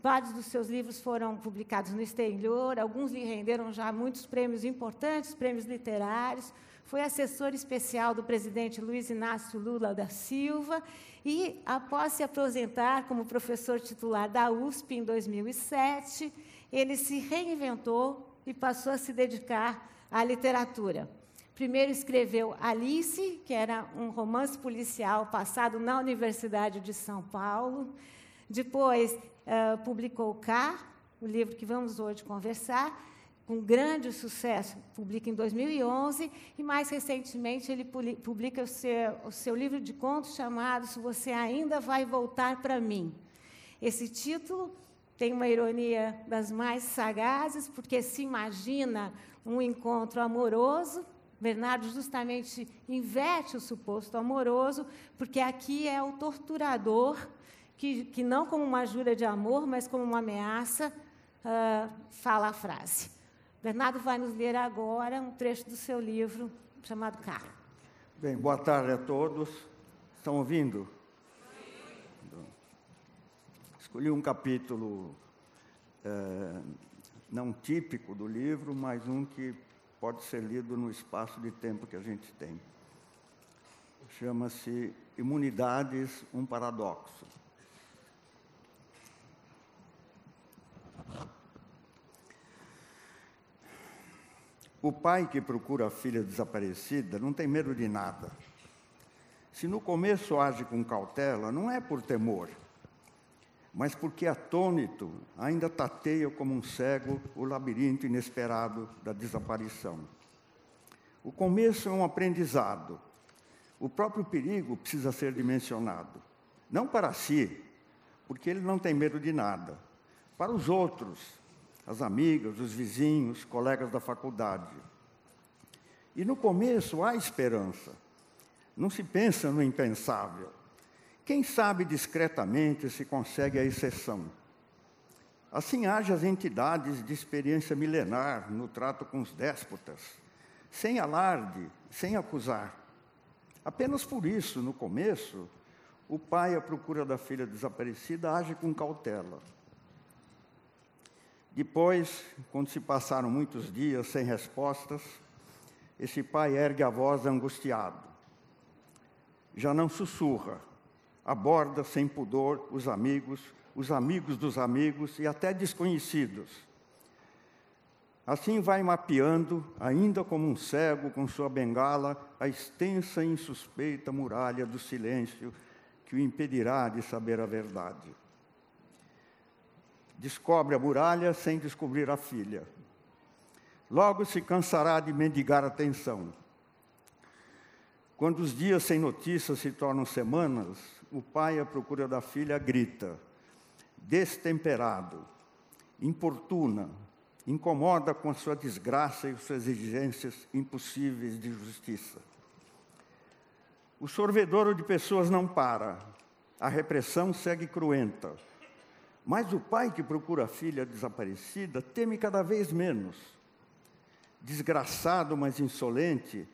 Vários dos seus livros foram publicados no exterior, alguns lhe renderam já muitos prêmios importantes, prêmios literários. Foi assessor especial do presidente Luiz Inácio Lula da Silva e, após se aposentar como professor titular da USP em 2007, ele se reinventou e passou a se dedicar à literatura. Primeiro escreveu Alice, que era um romance policial passado na Universidade de São Paulo. Depois uh, publicou K, o livro que vamos hoje conversar, com grande sucesso, publica em 2011, e mais recentemente ele publica o seu, o seu livro de contos chamado Se Você Ainda Vai Voltar para Mim. Esse título tem uma ironia das mais sagazes, porque se imagina um encontro amoroso Bernardo justamente inverte o suposto amoroso, porque aqui é o torturador que, que não como uma jura de amor, mas como uma ameaça, uh, fala a frase. Bernardo vai nos ler agora um trecho do seu livro chamado Carro. Bem, boa tarde a todos. Estão ouvindo? Escolhi um capítulo é, não típico do livro, mas um que pode ser lido no espaço de tempo que a gente tem. Chama-se Imunidades, um Paradoxo. O pai que procura a filha desaparecida não tem medo de nada. Se no começo age com cautela, não é por temor, mas porque atônito ainda tateia como um cego o labirinto inesperado da desaparição. O começo é um aprendizado. O próprio perigo precisa ser dimensionado. Não para si, porque ele não tem medo de nada. Para os outros, as amigas, os vizinhos, colegas da faculdade. E no começo há esperança. Não se pensa no impensável. Quem sabe discretamente se consegue a exceção. Assim age as entidades de experiência milenar no trato com os déspotas, sem alarde, sem acusar. Apenas por isso, no começo, o pai, à procura da filha desaparecida, age com cautela. Depois, quando se passaram muitos dias sem respostas, esse pai ergue a voz angustiado. Já não sussurra, aborda sem pudor os amigos, os amigos dos amigos e até desconhecidos. Assim vai mapeando, ainda como um cego com sua bengala, a extensa e insuspeita muralha do silêncio que o impedirá de saber a verdade. Descobre a muralha sem descobrir a filha. Logo se cansará de mendigar atenção quando os dias sem notícias se tornam semanas, o pai, à procura da filha, grita, destemperado, importuna, incomoda com a sua desgraça e suas exigências impossíveis de justiça. O sorvedouro de pessoas não para, a repressão segue cruenta. Mas o pai que procura a filha desaparecida teme cada vez menos. Desgraçado, mas insolente,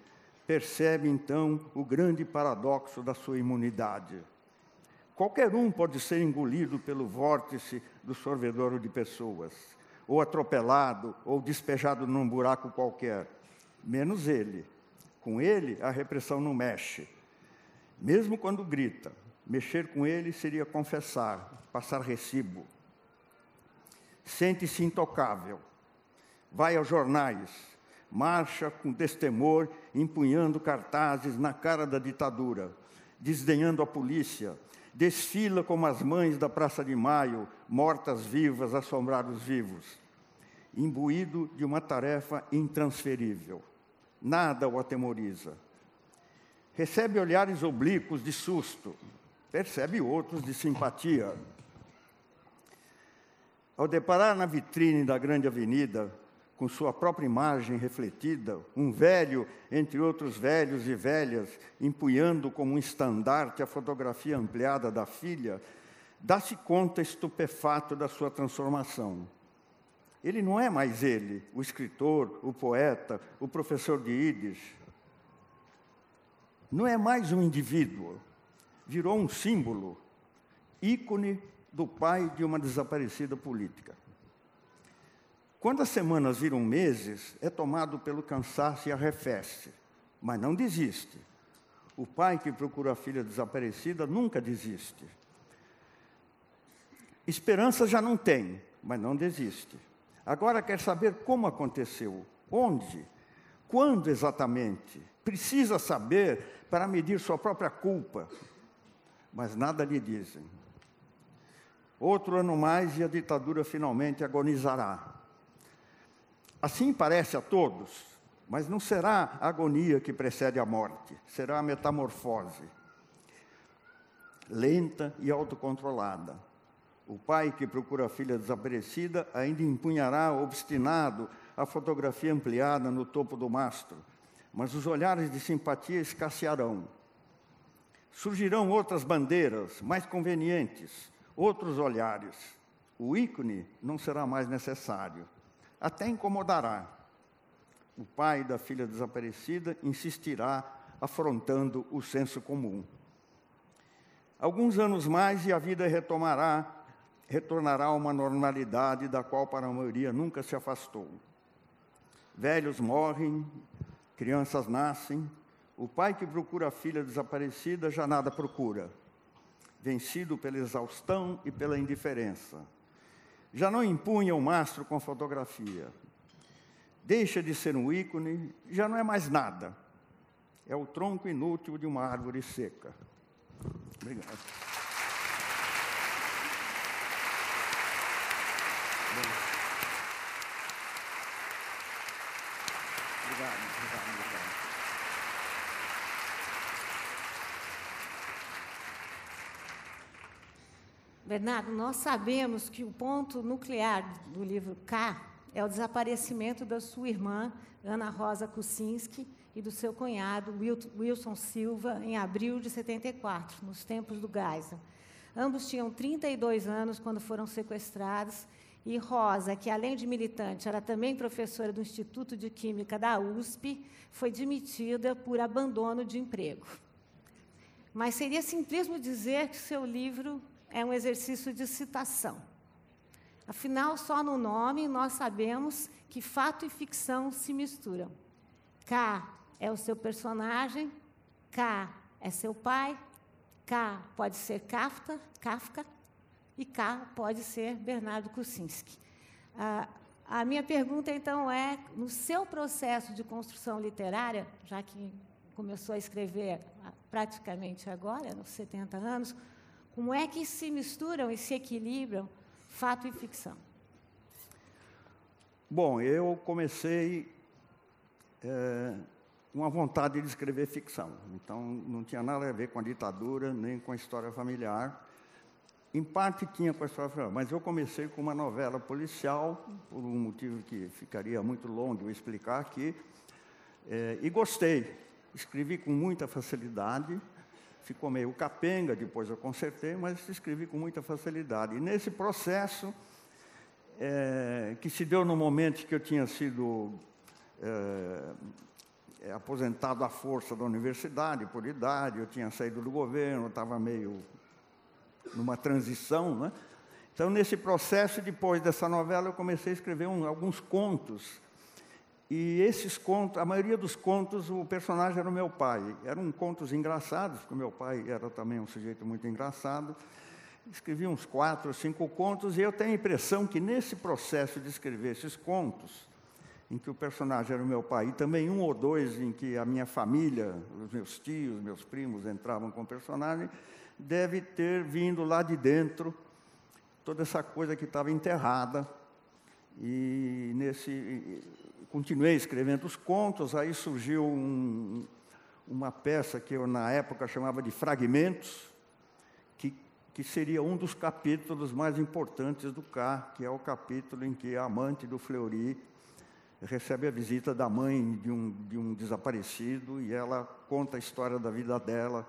percebe então o grande paradoxo da sua imunidade. Qualquer um pode ser engolido pelo vórtice do sorvedouro de pessoas, ou atropelado, ou despejado num buraco qualquer, menos ele. Com ele, a repressão não mexe. Mesmo quando grita, mexer com ele seria confessar, passar recibo. Sente-se intocável. Vai aos jornais, marcha com destemor, empunhando cartazes na cara da ditadura, desdenhando a polícia, desfila como as mães da Praça de Maio, mortas vivas, assombrados vivos, imbuído de uma tarefa intransferível. Nada o atemoriza. Recebe olhares oblíquos de susto, percebe outros de simpatia. Ao deparar na vitrine da grande avenida, com sua própria imagem refletida, um velho, entre outros velhos e velhas, empunhando como um estandarte a fotografia ampliada da filha, dá-se conta estupefato da sua transformação. Ele não é mais ele, o escritor, o poeta, o professor de Yiddish. Não é mais um indivíduo, virou um símbolo, ícone do pai de uma desaparecida política. Quando as semanas viram meses, é tomado pelo cansaço e arrefece, mas não desiste. O pai que procura a filha desaparecida nunca desiste. Esperança já não tem, mas não desiste. Agora quer saber como aconteceu, onde, quando exatamente. Precisa saber para medir sua própria culpa, mas nada lhe dizem. Outro ano mais e a ditadura finalmente agonizará. Assim parece a todos, mas não será a agonia que precede a morte, será a metamorfose. Lenta e autocontrolada. O pai que procura a filha desaparecida ainda empunhará obstinado a fotografia ampliada no topo do mastro, mas os olhares de simpatia escassearão. Surgirão outras bandeiras mais convenientes, outros olhares. O ícone não será mais necessário até incomodará. O pai da filha desaparecida insistirá, afrontando o senso comum. Alguns anos mais e a vida retomará, retornará a uma normalidade da qual para a maioria nunca se afastou. Velhos morrem, crianças nascem, o pai que procura a filha desaparecida já nada procura, vencido pela exaustão e pela indiferença já não impunha o mastro com fotografia. Deixa de ser um ícone, já não é mais nada. É o tronco inútil de uma árvore seca. Obrigado. Bernardo, nós sabemos que o ponto nuclear do livro K é o desaparecimento da sua irmã, Ana Rosa Kuczynski, e do seu cunhado, Wilson Silva, em abril de 74, nos tempos do Geisel. Ambos tinham 32 anos quando foram sequestrados, e Rosa, que além de militante, era também professora do Instituto de Química da USP, foi demitida por abandono de emprego. Mas seria simplismo dizer que seu livro é um exercício de citação. Afinal, só no nome nós sabemos que fato e ficção se misturam. K é o seu personagem, K é seu pai, K pode ser Kafka, Kafka e K pode ser Bernardo Kucinski. Ah, a minha pergunta, então, é: no seu processo de construção literária, já que começou a escrever praticamente agora, nos 70 anos, como é que se misturam e se equilibram fato e ficção? Bom, eu comecei é, uma vontade de escrever ficção. Então, não tinha nada a ver com a ditadura, nem com a história familiar. Em parte tinha com a história familiar, mas eu comecei com uma novela policial, por um motivo que ficaria muito longo eu explicar aqui, é, e gostei. Escrevi com muita facilidade, ficou meio capenga, depois eu consertei, mas escrevi com muita facilidade. E nesse processo, é, que se deu no momento que eu tinha sido é, é, aposentado à força da universidade, por idade, eu tinha saído do governo, estava meio numa transição, né? Então, nesse processo, depois dessa novela, eu comecei a escrever um, alguns contos. E esses contos, a maioria dos contos, o personagem era o meu pai. Eram contos engraçados, porque meu pai era também um sujeito muito engraçado. Escrevi uns quatro ou cinco contos, e eu tenho a impressão que nesse processo de escrever esses contos, em que o personagem era o meu pai, e também um ou dois em que a minha família, os meus tios, meus primos entravam com o personagem, deve ter vindo lá de dentro toda essa coisa que estava enterrada. E nesse continuei escrevendo os contos, aí surgiu um, uma peça que eu na época chamava de Fragmentos, que, que seria um dos capítulos mais importantes do Cá, que é o capítulo em que a amante do Fleury recebe a visita da mãe de um, de um desaparecido e ela conta a história da vida dela.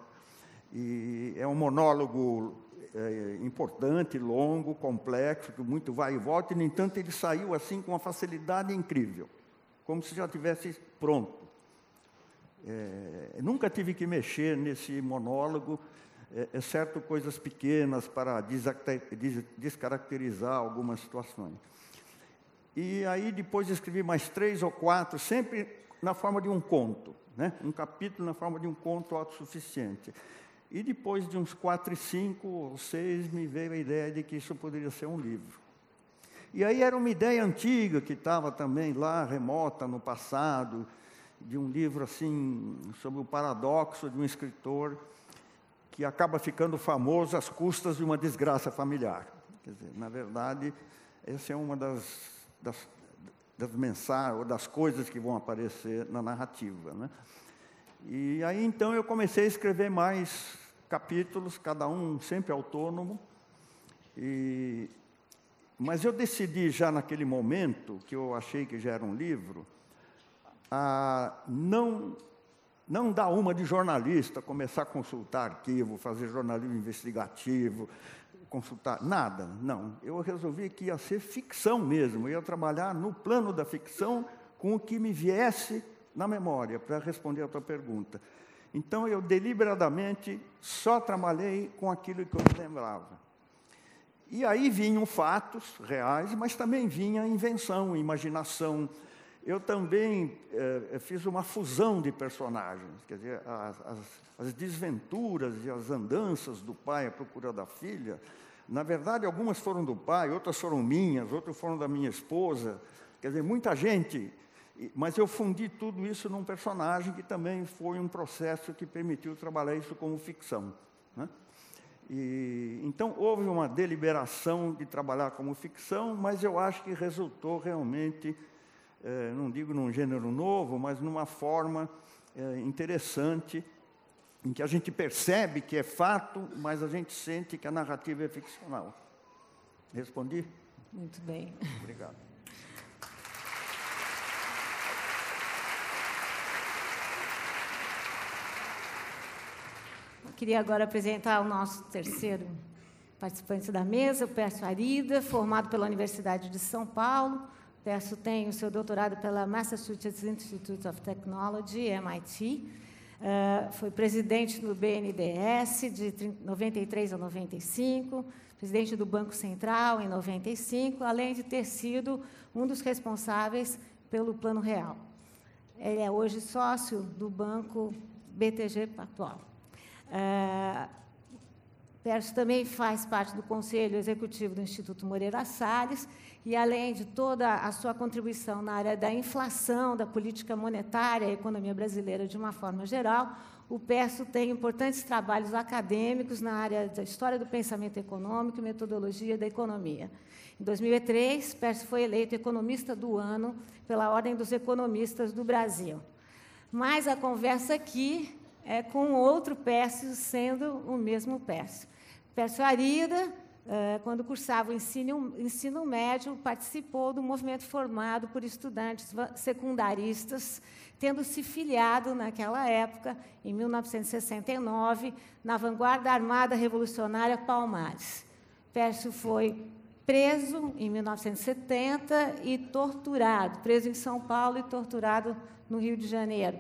E é um monólogo é, importante, longo, complexo, muito vai e volta, e, no entanto, ele saiu assim com uma facilidade incrível, como se já tivesse pronto. É, nunca tive que mexer nesse monólogo, é, exceto coisas pequenas para descaracterizar algumas situações. E aí depois escrevi mais três ou quatro, sempre na forma de um conto, né? um capítulo na forma de um conto autossuficiente. E depois de uns quatro e cinco ou seis, me veio a ideia de que isso poderia ser um livro. E aí era uma ideia antiga que estava também lá, remota no passado, de um livro assim, sobre o paradoxo de um escritor que acaba ficando famoso às custas de uma desgraça familiar. Quer dizer, na verdade, essa é uma das das, das mensagens ou das coisas que vão aparecer na narrativa. Né? E aí então eu comecei a escrever mais capítulos, cada um sempre autônomo. E, mas eu decidi já naquele momento, que eu achei que já era um livro, a não, não dar uma de jornalista, começar a consultar arquivo, fazer jornalismo investigativo, consultar, nada, não. Eu resolvi que ia ser ficção mesmo, ia trabalhar no plano da ficção com o que me viesse na memória, para responder a tua pergunta. Então eu deliberadamente só trabalhei com aquilo que eu lembrava. E aí vinham fatos reais, mas também vinha invenção, imaginação. Eu também eh, fiz uma fusão de personagens, quer dizer, as, as, as desventuras e as andanças do pai à procura da filha na verdade, algumas foram do pai, outras foram minhas, outras foram da minha esposa. Quer dizer, muita gente. Mas eu fundi tudo isso num personagem que também foi um processo que permitiu trabalhar isso como ficção. Né? E, então, houve uma deliberação de trabalhar como ficção, mas eu acho que resultou realmente, eh, não digo num gênero novo, mas numa forma eh, interessante em que a gente percebe que é fato, mas a gente sente que a narrativa é ficcional. Respondi? Muito bem. Obrigado. Queria agora apresentar o nosso terceiro participante da mesa, o Pércio Arida, formado pela Universidade de São Paulo. O Pércio tem o seu doutorado pela Massachusetts Institute of Technology, MIT, Uh, foi presidente do BNDES de 93 a 95, presidente do Banco Central em 95, além de ter sido um dos responsáveis pelo Plano Real. Ele é hoje sócio do Banco BTG Pactual. Pércio também faz parte do Conselho Executivo do Instituto Moreira Salles e, além de toda a sua contribuição na área da inflação, da política monetária e economia brasileira de uma forma geral, o Pércio tem importantes trabalhos acadêmicos na área da história do pensamento econômico e metodologia da economia. Em 2003, Pércio foi eleito economista do ano pela Ordem dos Economistas do Brasil. mas a conversa aqui é com outro Pércio, sendo o mesmo Pércio. Pércio Arida, eh, quando cursava o ensino, ensino médio, participou do movimento formado por estudantes secundaristas, tendo se filiado naquela época, em 1969, na vanguarda armada revolucionária Palmares. Pércio foi preso em 1970 e torturado, preso em São Paulo e torturado no Rio de Janeiro.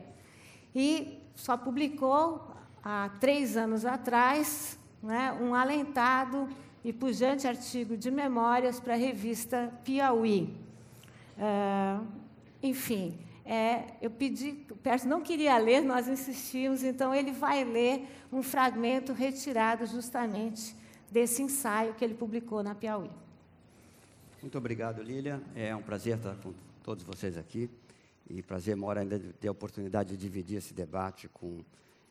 E só publicou, há três anos atrás, né, um alentado e pujante artigo de memórias para a revista Piauí. Uh, enfim, é, eu pedi, o Pércio não queria ler, nós insistimos, então ele vai ler um fragmento retirado justamente desse ensaio que ele publicou na Piauí. Muito obrigado, Lília. É um prazer estar com todos vocês aqui. E prazer maior ainda de ter a oportunidade de dividir esse debate com,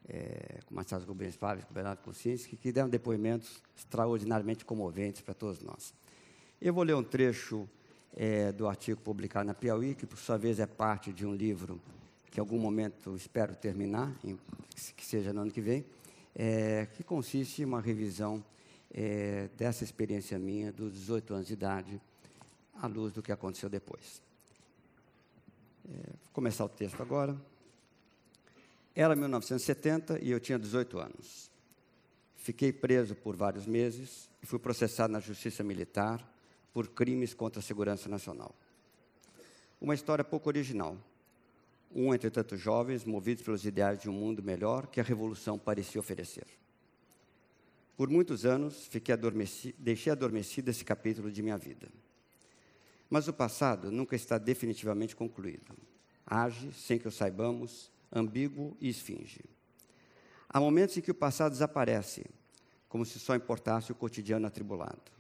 é, com Marcelo Rubens Paves, com Bernardo Kucinski, que deram depoimentos extraordinariamente comoventes para todos nós. Eu vou ler um trecho é, do artigo publicado na Piauí, que por sua vez é parte de um livro que em algum momento espero terminar, em, que seja no ano que vem, é, que consiste em uma revisão é, dessa experiência minha dos 18 anos de idade, à luz do que aconteceu depois. É, vou começar o texto agora. Era 1970 e eu tinha 18 anos. Fiquei preso por vários meses e fui processado na Justiça Militar por crimes contra a segurança nacional. Uma história pouco original. Um entre tantos jovens movidos pelos ideais de um mundo melhor que a revolução parecia oferecer. Por muitos anos, fiquei adormeci deixei adormecido esse capítulo de minha vida. Mas o passado nunca está definitivamente concluído. Age, sem que o saibamos, ambíguo e esfinge. Há momentos em que o passado desaparece, como se só importasse o cotidiano atribulado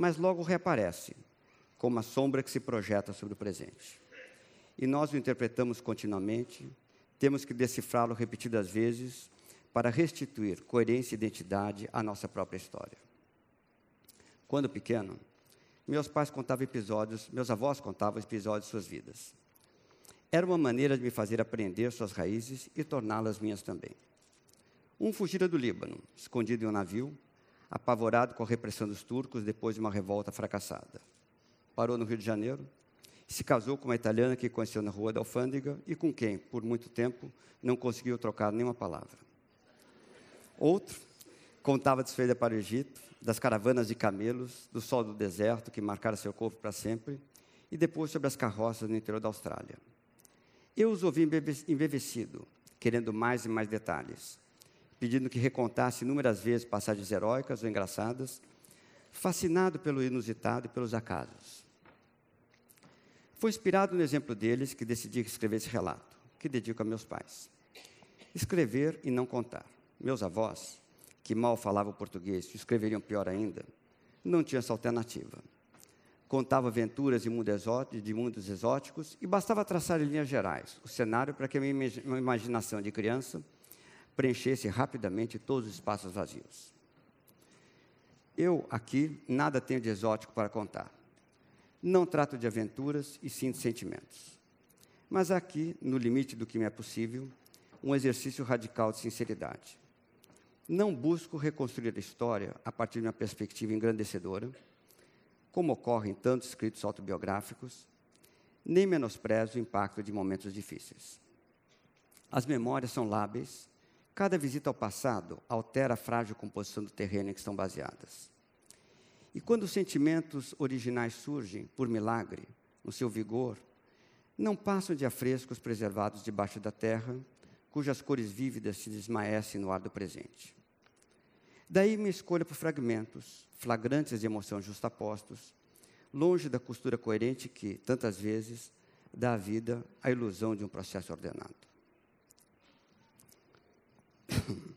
mas logo reaparece, como a sombra que se projeta sobre o presente. E nós o interpretamos continuamente, temos que decifrá-lo repetidas vezes para restituir coerência e identidade à nossa própria história. Quando pequeno, meus pais contavam episódios, meus avós contavam episódios de suas vidas. Era uma maneira de me fazer aprender suas raízes e torná-las minhas também. Um fugira do Líbano, escondido em um navio, apavorado com a repressão dos turcos depois de uma revolta fracassada. Parou no Rio de Janeiro, se casou com uma italiana que conheceu na Rua da Alfândega e com quem, por muito tempo, não conseguiu trocar nenhuma palavra. Outro contava de sua ida para o Egito, das caravanas de camelos, do sol do deserto que marcara seu corpo para sempre, e depois sobre as carroças no interior da Austrália. Eu os ouvi embevecido, querendo mais e mais detalhes pedindo que recontasse inúmeras vezes passagens heróicas ou engraçadas, fascinado pelo inusitado e pelos acasos. Foi inspirado no exemplo deles que decidi escrever esse relato, que dedico a meus pais. Escrever e não contar. Meus avós, que mal falavam português e escreveriam pior ainda, não tinham essa alternativa. Contava aventuras de, mundo exótico, de mundos exóticos e bastava traçar em linhas gerais o cenário para que a minha imaginação de criança preenchesse rapidamente todos os espaços vazios. Eu aqui nada tenho de exótico para contar. Não trato de aventuras e sim de sentimentos. Mas aqui, no limite do que me é possível, um exercício radical de sinceridade. Não busco reconstruir a história a partir de uma perspectiva engrandecedora, como ocorre em tantos escritos autobiográficos, nem menosprezo o impacto de momentos difíceis. As memórias são lábeis Cada visita ao passado altera a frágil composição do terreno em que estão baseadas. E quando os sentimentos originais surgem, por milagre, no seu vigor, não passam de afrescos preservados debaixo da terra, cujas cores vívidas se desmaecem no ar do presente. Daí minha escolha por fragmentos, flagrantes de emoção justapostos, longe da costura coerente que, tantas vezes, dá à vida a ilusão de um processo ordenado. <coughs>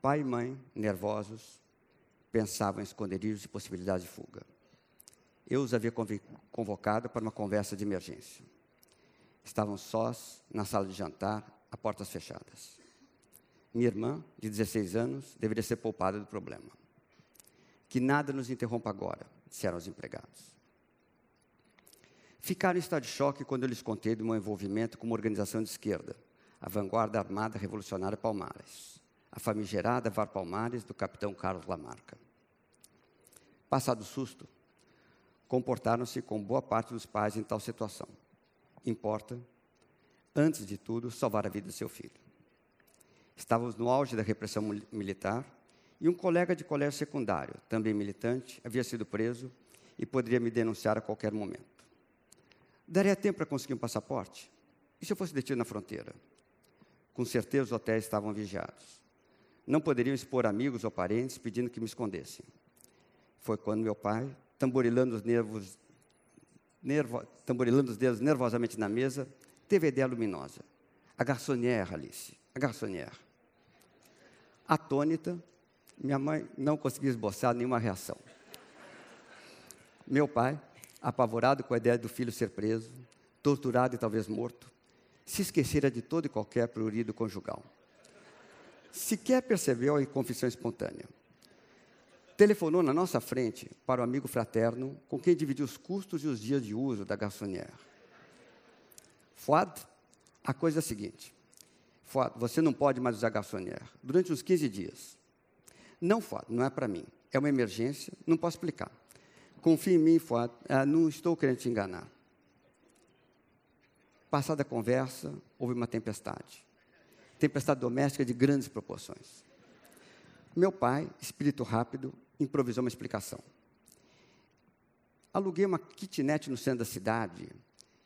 Pai e mãe, nervosos, pensavam em esconderijos e possibilidades de fuga. Eu os havia convocado para uma conversa de emergência. Estavam sós na sala de jantar, a portas fechadas. Minha irmã, de 16 anos, deveria ser poupada do problema. Que nada nos interrompa agora, disseram os empregados. Ficaram em estado de choque quando eu lhes contei do meu envolvimento com uma organização de esquerda, a Vanguarda Armada Revolucionária Palmares, a famigerada VAR Palmares do capitão Carlos Lamarca. Passado o susto, comportaram-se com boa parte dos pais em tal situação. Importa, antes de tudo, salvar a vida do seu filho. Estávamos no auge da repressão militar e um colega de colégio secundário, também militante, havia sido preso e poderia me denunciar a qualquer momento. Daria tempo para conseguir um passaporte? E se eu fosse detido na fronteira? Com certeza os hotéis estavam vigiados. Não poderiam expor amigos ou parentes pedindo que me escondessem. Foi quando meu pai, tamborilando os nervos, nervo, tamborilando os dedos nervosamente na mesa, teve a ideia luminosa. A garçonnière, Alice, a garçonnière. Atônita, minha mãe não conseguia esboçar nenhuma reação. Meu pai, apavorado com a ideia do filho ser preso, torturado e talvez morto, se esquecera de todo e qualquer prurido conjugal. Sequer percebeu a confissão espontânea. Telefonou na nossa frente para o amigo fraterno com quem dividiu os custos e os dias de uso da garçonnière. Fuad, a coisa é a seguinte. Você não pode mais usar garçonnière durante uns 15 dias. Não, Fuad, não é para mim. É uma emergência, não posso explicar. Confie em mim, Fuad, ah, não estou querendo te enganar. Passada a conversa, houve uma tempestade. Tempestade doméstica de grandes proporções. Meu pai, espírito rápido, improvisou uma explicação. Aluguei uma kitnet no centro da cidade,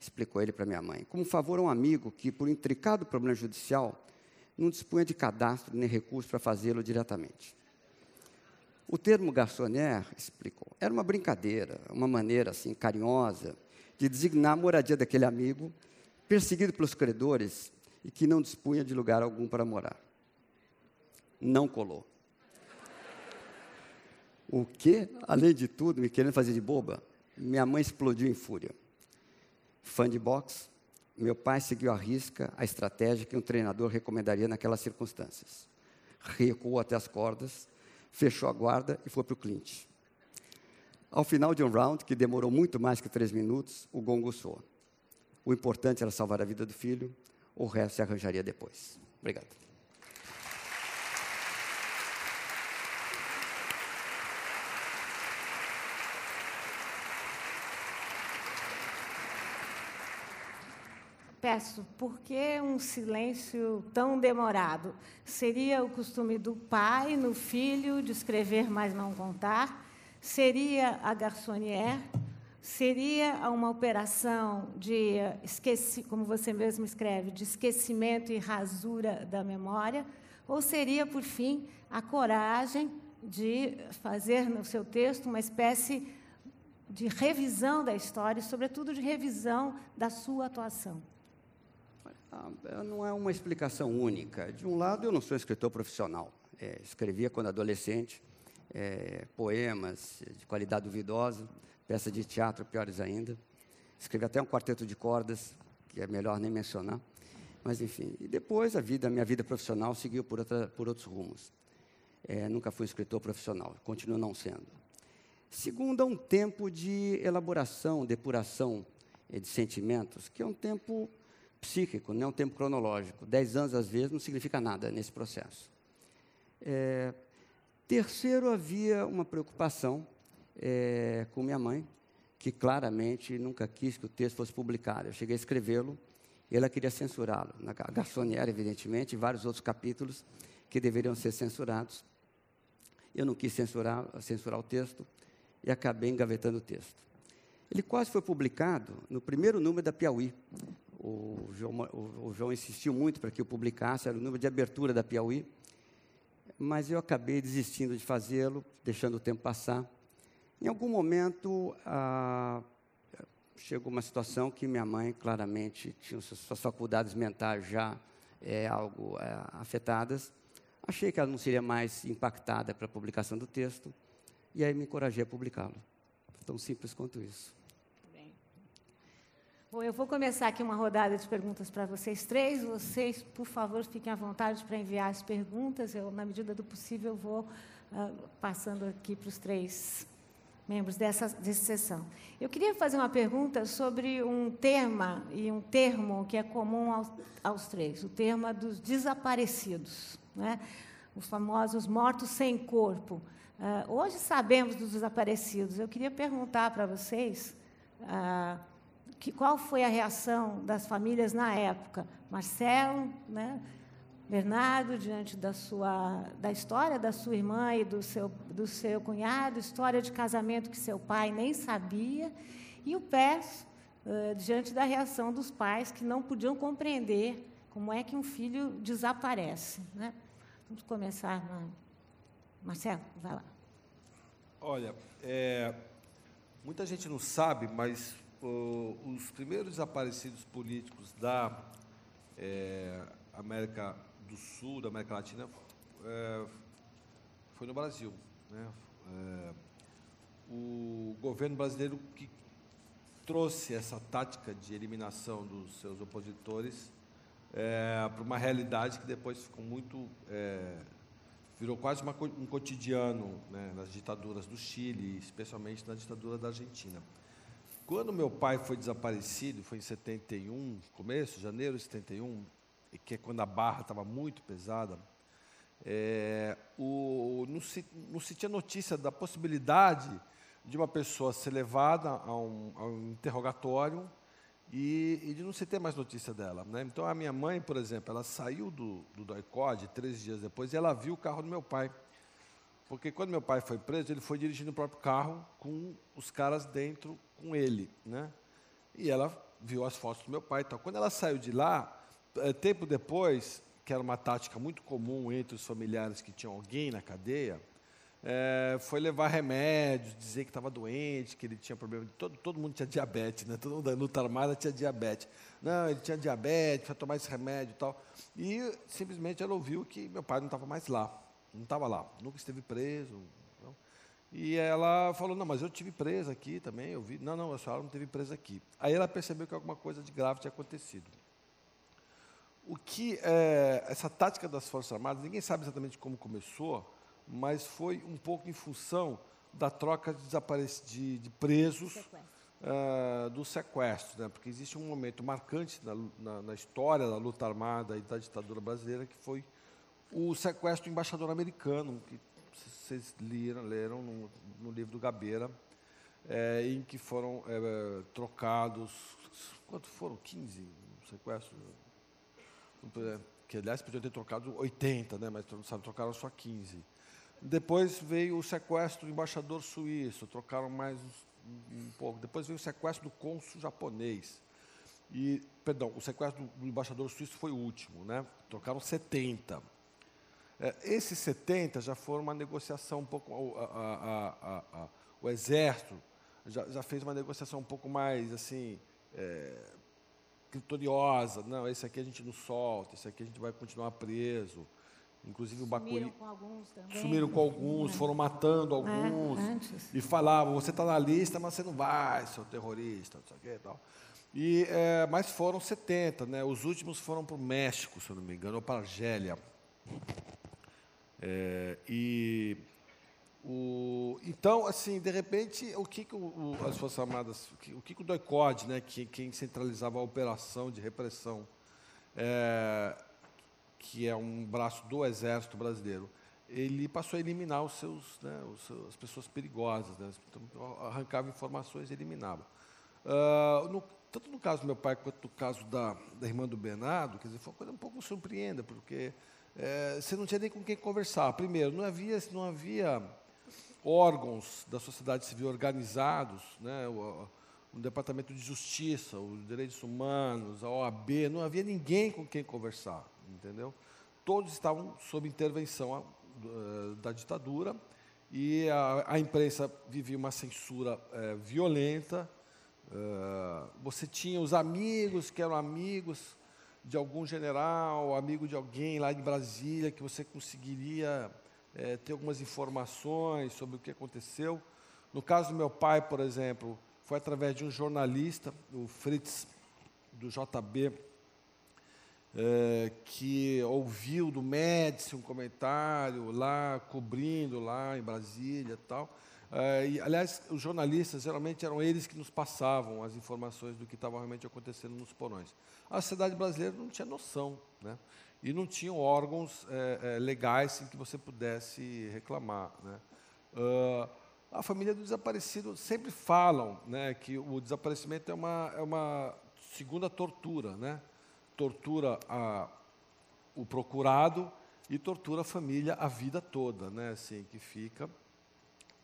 explicou ele para minha mãe, como favor a um amigo que, por intricado problema judicial, não dispunha de cadastro nem recurso para fazê-lo diretamente. O termo garçonnière, explicou, era uma brincadeira, uma maneira assim carinhosa de designar a moradia daquele amigo, perseguido pelos credores e que não dispunha de lugar algum para morar. Não colou. O que, além de tudo, me querendo fazer de boba, minha mãe explodiu em fúria. Fã de boxe, meu pai seguiu à risca a estratégia que um treinador recomendaria naquelas circunstâncias. Recuou até as cordas, fechou a guarda e foi para o clinch. Ao final de um round, que demorou muito mais que três minutos, o gongo soou. O importante era salvar a vida do filho, o resto se arranjaria depois. Obrigado. Peço, por que um silêncio tão demorado? Seria o costume do pai no filho de escrever, mas não contar? Seria a garçonnière? Seria uma operação de esqueci, como você mesmo escreve, de esquecimento e rasura da memória? Ou seria, por fim, a coragem de fazer no seu texto uma espécie de revisão da história, e, sobretudo de revisão da sua atuação? Ah, não é uma explicação única. De um lado, eu não sou escritor profissional. É, escrevia quando adolescente é, poemas de qualidade duvidosa, peças de teatro piores ainda. Escrevi até um quarteto de cordas, que é melhor nem mencionar. Mas, enfim. E depois, a vida, minha vida profissional seguiu por, outra, por outros rumos. É, nunca fui escritor profissional, continuo não sendo. Segundo, é um tempo de elaboração, depuração é, de sentimentos, que é um tempo psíquico, não é um tempo cronológico. Dez anos, às vezes, não significa nada nesse processo. É, terceiro, havia uma preocupação é, com minha mãe, que claramente nunca quis que o texto fosse publicado. Eu cheguei a escrevê-lo ela queria censurá-lo. Na garçonnière, evidentemente, e vários outros capítulos que deveriam ser censurados. Eu não quis censurar, censurar o texto e acabei engavetando o texto. Ele quase foi publicado no primeiro número da Piauí, o João, o, o João insistiu muito para que eu publicasse, era o número de abertura da Piauí, mas eu acabei desistindo de fazê-lo, deixando o tempo passar. Em algum momento, ah, chegou uma situação que minha mãe claramente tinha suas faculdades mentais já é, algo é, afetadas. Achei que ela não seria mais impactada para a publicação do texto, e aí me encorajei a publicá-lo. Tão simples quanto isso. Bom, eu vou começar aqui uma rodada de perguntas para vocês três. Vocês, por favor, fiquem à vontade para enviar as perguntas. Eu, na medida do possível, vou uh, passando aqui para os três membros dessa, dessa sessão. Eu queria fazer uma pergunta sobre um tema e um termo que é comum aos, aos três, o tema dos desaparecidos, né? os famosos mortos sem corpo. Uh, hoje sabemos dos desaparecidos. Eu queria perguntar para vocês uh, que, qual foi a reação das famílias na época. Marcelo, né? Bernardo, diante da, sua, da história da sua irmã e do seu, do seu cunhado, história de casamento que seu pai nem sabia, e o Pés, uh, diante da reação dos pais que não podiam compreender como é que um filho desaparece. Né? Vamos começar. Na... Marcelo, vai lá. Olha, é, muita gente não sabe, mas os primeiros desaparecidos políticos da é, América do Sul, da América Latina, é, foi no Brasil. Né? É, o governo brasileiro que trouxe essa tática de eliminação dos seus opositores é, para uma realidade que depois ficou muito é, virou quase uma, um cotidiano né, nas ditaduras do Chile, especialmente na ditadura da Argentina. Quando meu pai foi desaparecido, foi em 71, começo, janeiro de 71, que é quando a barra estava muito pesada, é, o, não, se, não se tinha notícia da possibilidade de uma pessoa ser levada a um, a um interrogatório e, e, de não se ter mais notícia dela. Né? Então, a minha mãe, por exemplo, ela saiu do, do DOICOD três dias depois e ela viu o carro do meu pai. Porque quando meu pai foi preso, ele foi dirigindo o próprio carro com os caras dentro com ele. Né? E ela viu as fotos do meu pai. Então, quando ela saiu de lá, é, tempo depois, que era uma tática muito comum entre os familiares que tinham alguém na cadeia, é, foi levar remédios, dizer que estava doente, que ele tinha problema. Todo, todo mundo tinha diabetes, né? todo mundo da luta armada tinha diabetes. Não, ele tinha diabetes, foi tomar esse remédio e tal. E simplesmente ela ouviu que meu pai não estava mais lá. Não estava lá, nunca esteve preso. E ela falou: Não, mas eu tive presa aqui também. Eu vi. Não, não, a senhora não teve presa aqui. Aí ela percebeu que alguma coisa de grave tinha acontecido. O que é, essa tática das Forças Armadas, ninguém sabe exatamente como começou, mas foi um pouco em função da troca de, de, de presos uh, do sequestro, né? porque existe um momento marcante na, na, na, história da luta armada e da ditadura brasileira que foi o sequestro do embaixador americano, que vocês leram, leram no, no livro do Gabeira, é, em que foram é, trocados, quanto foram? 15 sequestros? que aliás podiam ter trocado 80, né, mas sabe, trocaram só 15. Depois veio o sequestro do embaixador suíço, trocaram mais um, um pouco. Depois veio o sequestro do cônsul japonês. E, perdão, o sequestro do, do embaixador suíço foi o último, né? Trocaram 70. É, esses 70 já foram uma negociação um pouco. A, a, a, o exército já, já, fez uma negociação um pouco mais assim. É, vitoriosa. Não, esse aqui a gente não solta, esse aqui a gente vai continuar preso. Inclusive o Bacuri. Sumiram com alguns também. Sumiram com alguns, foram matando é, alguns. É, e falavam, você está na lista, mas você não vai, seu terrorista, não sei o que e tal. E, é, mas foram 70, né? Os últimos foram para o México, se eu não me engano, ou para a Argélia. É, e o, então, assim, de repente, o que, que o, o, as Forças Armadas, o que, que o DOICOD, né, que, quem centralizava a operação de repressão, é, que é um braço do Exército Brasileiro, ele passou a eliminar os seus, né, os seus, as pessoas perigosas, né, então, arrancava informações e eliminava. Uh, no, tanto no caso do meu pai quanto no caso da, da irmã do Bernardo, quer dizer, foi uma coisa um pouco surpreendente, porque é, você não tinha nem com quem conversar. Primeiro, não havia, não havia órgãos da sociedade civil organizados, né, o, o, Departamento de Justiça, os Direitos Humanos, a OAB, não havia ninguém com quem conversar, entendeu? Todos estavam sob intervenção uh, da ditadura e a, a, imprensa vivia uma censura uh, violenta. Uh, você tinha os amigos que eram amigos de algum general, amigo de alguém lá de Brasília que você conseguiria é, ter algumas informações sobre o que aconteceu. No caso do meu pai, por exemplo, foi através de um jornalista, o Fritz, do JB, é, que ouviu do Médici um comentário lá, cobrindo lá em Brasília e tal. É, e, aliás, os jornalistas, geralmente, eram eles que nos passavam as informações do que estava realmente acontecendo nos porões. A sociedade brasileira não tinha noção, né? e não tinham órgãos é, é, legais em que você pudesse reclamar. Né? Uh, a família do desaparecido sempre falam né, que o desaparecimento é uma, é uma segunda tortura. Né? Tortura a, o procurado e tortura a família a vida toda, né? assim, que fica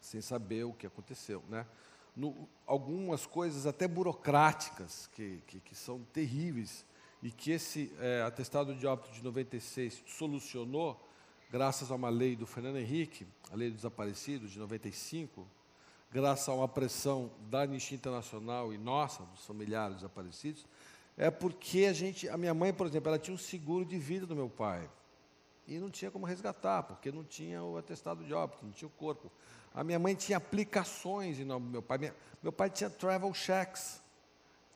sem saber o que aconteceu. Né? No, algumas coisas até burocráticas que, que, que são terríveis e que esse é, atestado de óbito de 96 solucionou, graças a uma lei do Fernando Henrique, a lei dos desaparecidos de 95, graças a uma pressão da Anistia Internacional e nossa, dos familiares desaparecidos, é porque a gente, a minha mãe, por exemplo, ela tinha um seguro de vida do meu pai e não tinha como resgatar, porque não tinha o atestado de óbito, não tinha o corpo. A minha mãe tinha aplicações em nome do meu pai. Minha, meu pai tinha travel checks.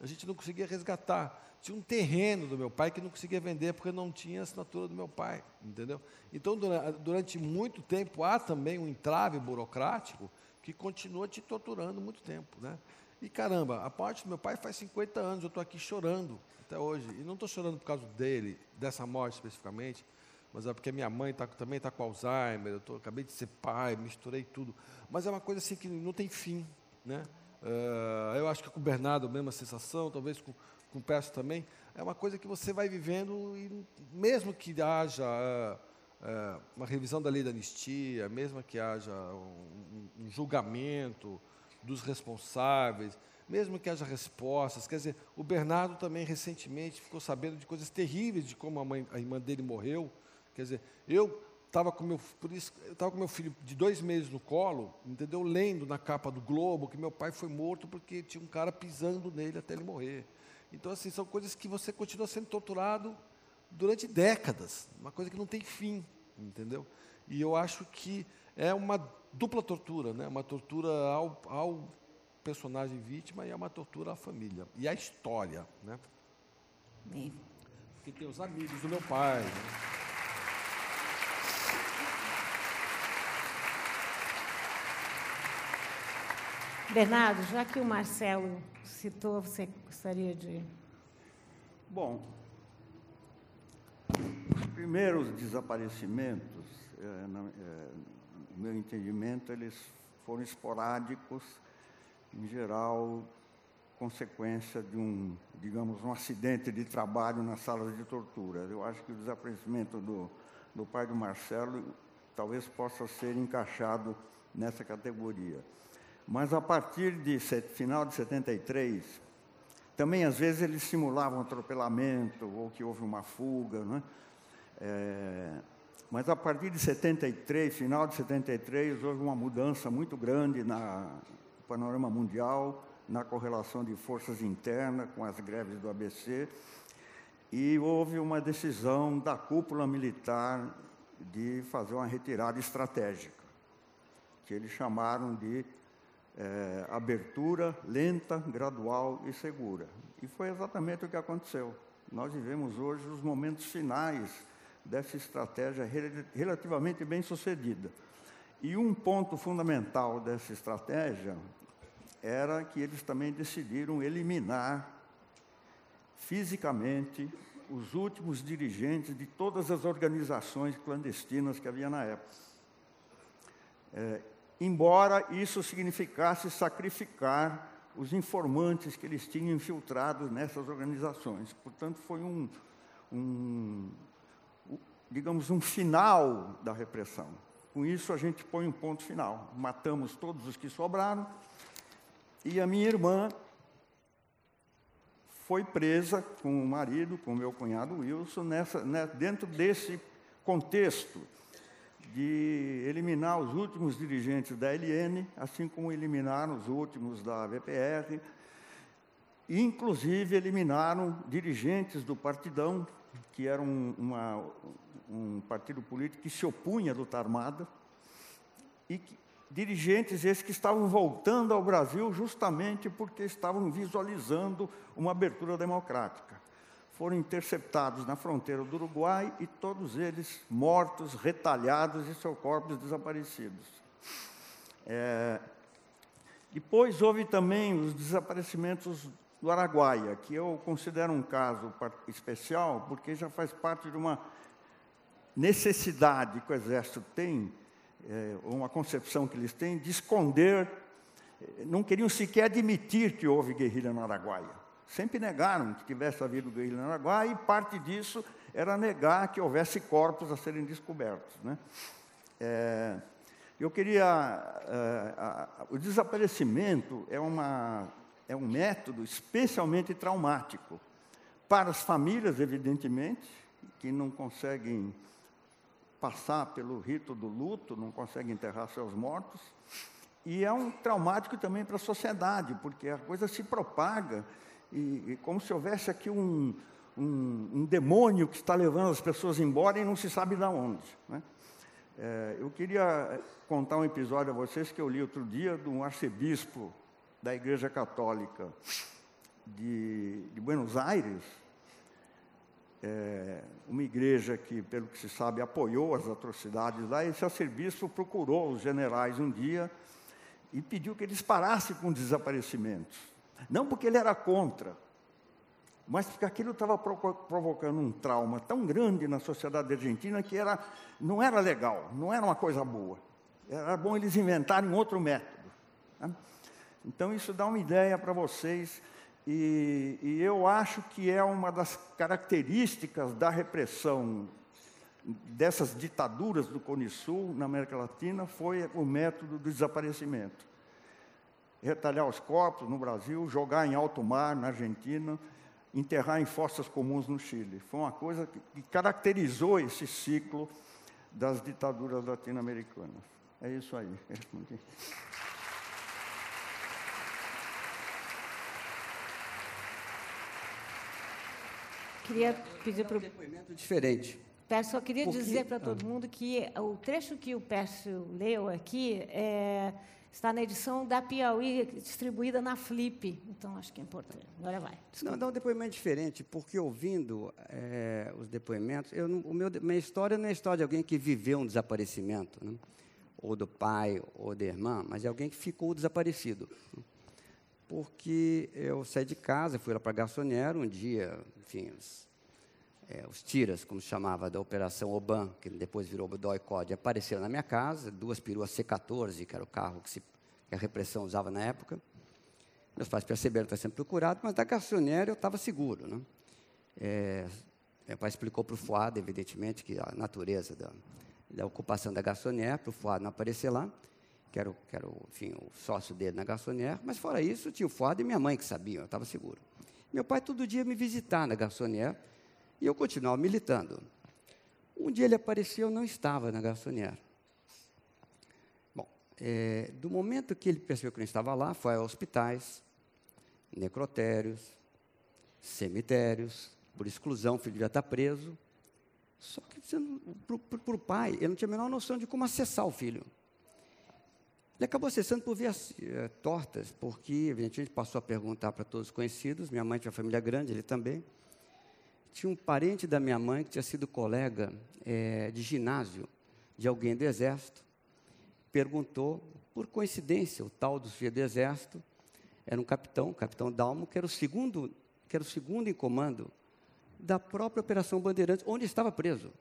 A gente não conseguia resgatar. Tinha um terreno do meu pai que não conseguia vender porque não tinha assinatura do meu pai, entendeu? Então, durante muito tempo, há também um entrave burocrático que continua te torturando muito tempo, né? E caramba, a parte do meu pai faz 50 anos, eu estou aqui chorando até hoje. E não estou chorando por causa dele, dessa morte especificamente, mas é porque minha mãe tá, também está com Alzheimer, eu tô, acabei de ser pai, misturei tudo. Mas é uma coisa assim que não tem fim. Né? Uh, eu acho que com o Bernardo a mesma sensação, talvez com, com o Peço também. É uma coisa que você vai vivendo e mesmo que haja uh, uh, uma revisão da lei da anistia, mesmo que haja um, um julgamento, dos responsáveis, mesmo que haja respostas. Quer dizer, o Bernardo também recentemente ficou sabendo de coisas terríveis de como a, mãe, a irmã dele morreu. Quer dizer, eu estava com meu, por isso, eu estava com meu filho de dois meses no colo, entendeu? Lendo na capa do Globo que meu pai foi morto porque tinha um cara pisando nele até ele morrer. Então, assim, são coisas que você continua sendo torturado durante décadas, uma coisa que não tem fim, entendeu? E eu acho que é uma dupla tortura, né? uma tortura ao, ao personagem vítima e é uma tortura à família. E à história. Né? Porque tem os amigos do meu pai. Né? Bernardo, já que o Marcelo citou, você gostaria de. Bom, os primeiros desaparecimentos, é, é, no meu entendimento, eles foram esporádicos, em geral, consequência de um, digamos, um acidente de trabalho na sala de tortura. Eu acho que o desaparecimento do, do pai do Marcelo talvez possa ser encaixado nessa categoria. Mas a partir de final de 73, também às vezes eles simulavam atropelamento ou que houve uma fuga, né? É, mas a partir de 73, final de 73, houve uma mudança muito grande na, no panorama mundial, na correlação de forças internas com as greves do ABC, e houve uma decisão da cúpula militar de fazer uma retirada estratégica, que eles chamaram de é, abertura lenta, gradual e segura. E foi exatamente o que aconteceu. Nós vivemos hoje os momentos finais dessa estratégia relativamente bem sucedida. E um ponto fundamental dessa estratégia era que eles também decidiram eliminar fisicamente os últimos dirigentes de todas as organizações clandestinas que havia na época. É, embora isso significasse sacrificar os informantes que eles tinham infiltrados nessas organizações. Portanto, foi um, um, digamos, um final da repressão. Com isso, a gente põe um ponto final. Matamos todos os que sobraram. E a minha irmã foi presa com o marido, com o meu cunhado Wilson, nessa, né, dentro desse contexto de eliminar os últimos dirigentes da LN, assim como eliminaram os últimos da VPR, inclusive eliminaram dirigentes do Partidão, que era um, uma, um partido político que se opunha à luta armada, e que, dirigentes esses que estavam voltando ao Brasil justamente porque estavam visualizando uma abertura democrática. Foram interceptados na fronteira do Uruguai e todos eles mortos, retalhados e seus corpos desaparecidos. É, Depois houve também os desaparecimentos do Araguaia, que eu considero um caso especial, porque já faz parte de uma necessidade que o Exército tem, é, uma concepção que eles têm, de esconder, não queriam sequer admitir que houve guerrilha no Araguaia. Sempre negaram que tivesse havido guerrilha no Araguaia, e parte disso era negar que houvesse corpos a serem descobertos. Né? É, eu queria. É, a, o desaparecimento é, uma, é um método especialmente traumático para as famílias, evidentemente, que não conseguem passar pelo rito do luto, não conseguem enterrar seus mortos, e é um traumático também para a sociedade, porque a coisa se propaga, e, e como se houvesse aqui um, um, um, demônio que está levando as pessoas embora e não se sabe de onde. Né? É, eu queria contar um episódio a vocês que eu li outro dia de um arcebispo da Igreja Católica de, de Buenos Aires, é, uma igreja que, pelo que se sabe, apoiou as atrocidades lá. Esse arcebispo procurou os generais um dia e pediu que eles parassem com desaparecimentos. Não porque ele era contra, mas porque aquilo estava provocando um trauma tão grande na sociedade argentina que era, não era legal, não era uma coisa boa. Era bom eles inventarem outro método. Né? Então, isso dá uma ideia para vocês e, e, eu acho que é uma das características da repressão dessas ditaduras do Cone Sul na América Latina foi o método do desaparecimento. Retalhar os corpos no Brasil, jogar em alto mar na Argentina, enterrar em fossas comuns no Chile. Foi uma coisa que caracterizou esse ciclo das ditaduras latino-americanas. É isso aí. <laughs> Queria pedir para o. Um depoimento diferente. Só queria Porque... dizer para todo ah. mundo que o trecho que o Pércio leu aqui é, está na edição da Piauí, distribuída na Flip. Então, acho que é importante. Agora vai. Não, dá um depoimento diferente, porque ouvindo é, os depoimentos, eu não, o meu, minha história não é a história de alguém que viveu um desaparecimento, né? ou do pai, ou da irmã, mas é alguém que ficou desaparecido. Porque eu saí de casa, fui lá para Garçonnière um dia, enfim, é, os, tiras, como se chamava, da Operação Oban, que depois virou Doicode, apareceram na minha casa, duas peruas C-14, que era o carro que, se, que, a repressão usava na época. Meus pais perceberam que estava sendo procurado, mas da Garçonnière eu estava seguro. Né? É, meu pai explicou para o Fuad, evidentemente, que a natureza da, da ocupação da Garçonnière, para o Fuad não aparecer lá que era, o, que era o, enfim, o sócio dele na garçonnière, mas fora isso, tinha o Fuad e minha mãe que sabiam, eu estava seguro. Meu pai todo dia me visitar na garçonnière e eu continuava militando. Um dia ele apareceu, eu não estava na garçonnière. Bom, é, do momento que ele percebeu que não estava lá, foi a hospitais, necrotérios, cemitérios, por exclusão, o filho já está preso. Só que para o pai, ele não tinha a menor noção de como acessar o filho. Ele acabou acessando por vias é, tortas, porque, evidentemente, passou a perguntar para todos os conhecidos. Minha mãe tinha uma família grande, ele também. Tinha um parente da minha mãe que tinha sido colega é, de ginásio de alguém do Exército. Perguntou, por coincidência, o tal do filho do Exército era um capitão, o capitão Dalmo, que era o segundo, que era o segundo em comando da própria Operação Bandeirantes, onde estava preso.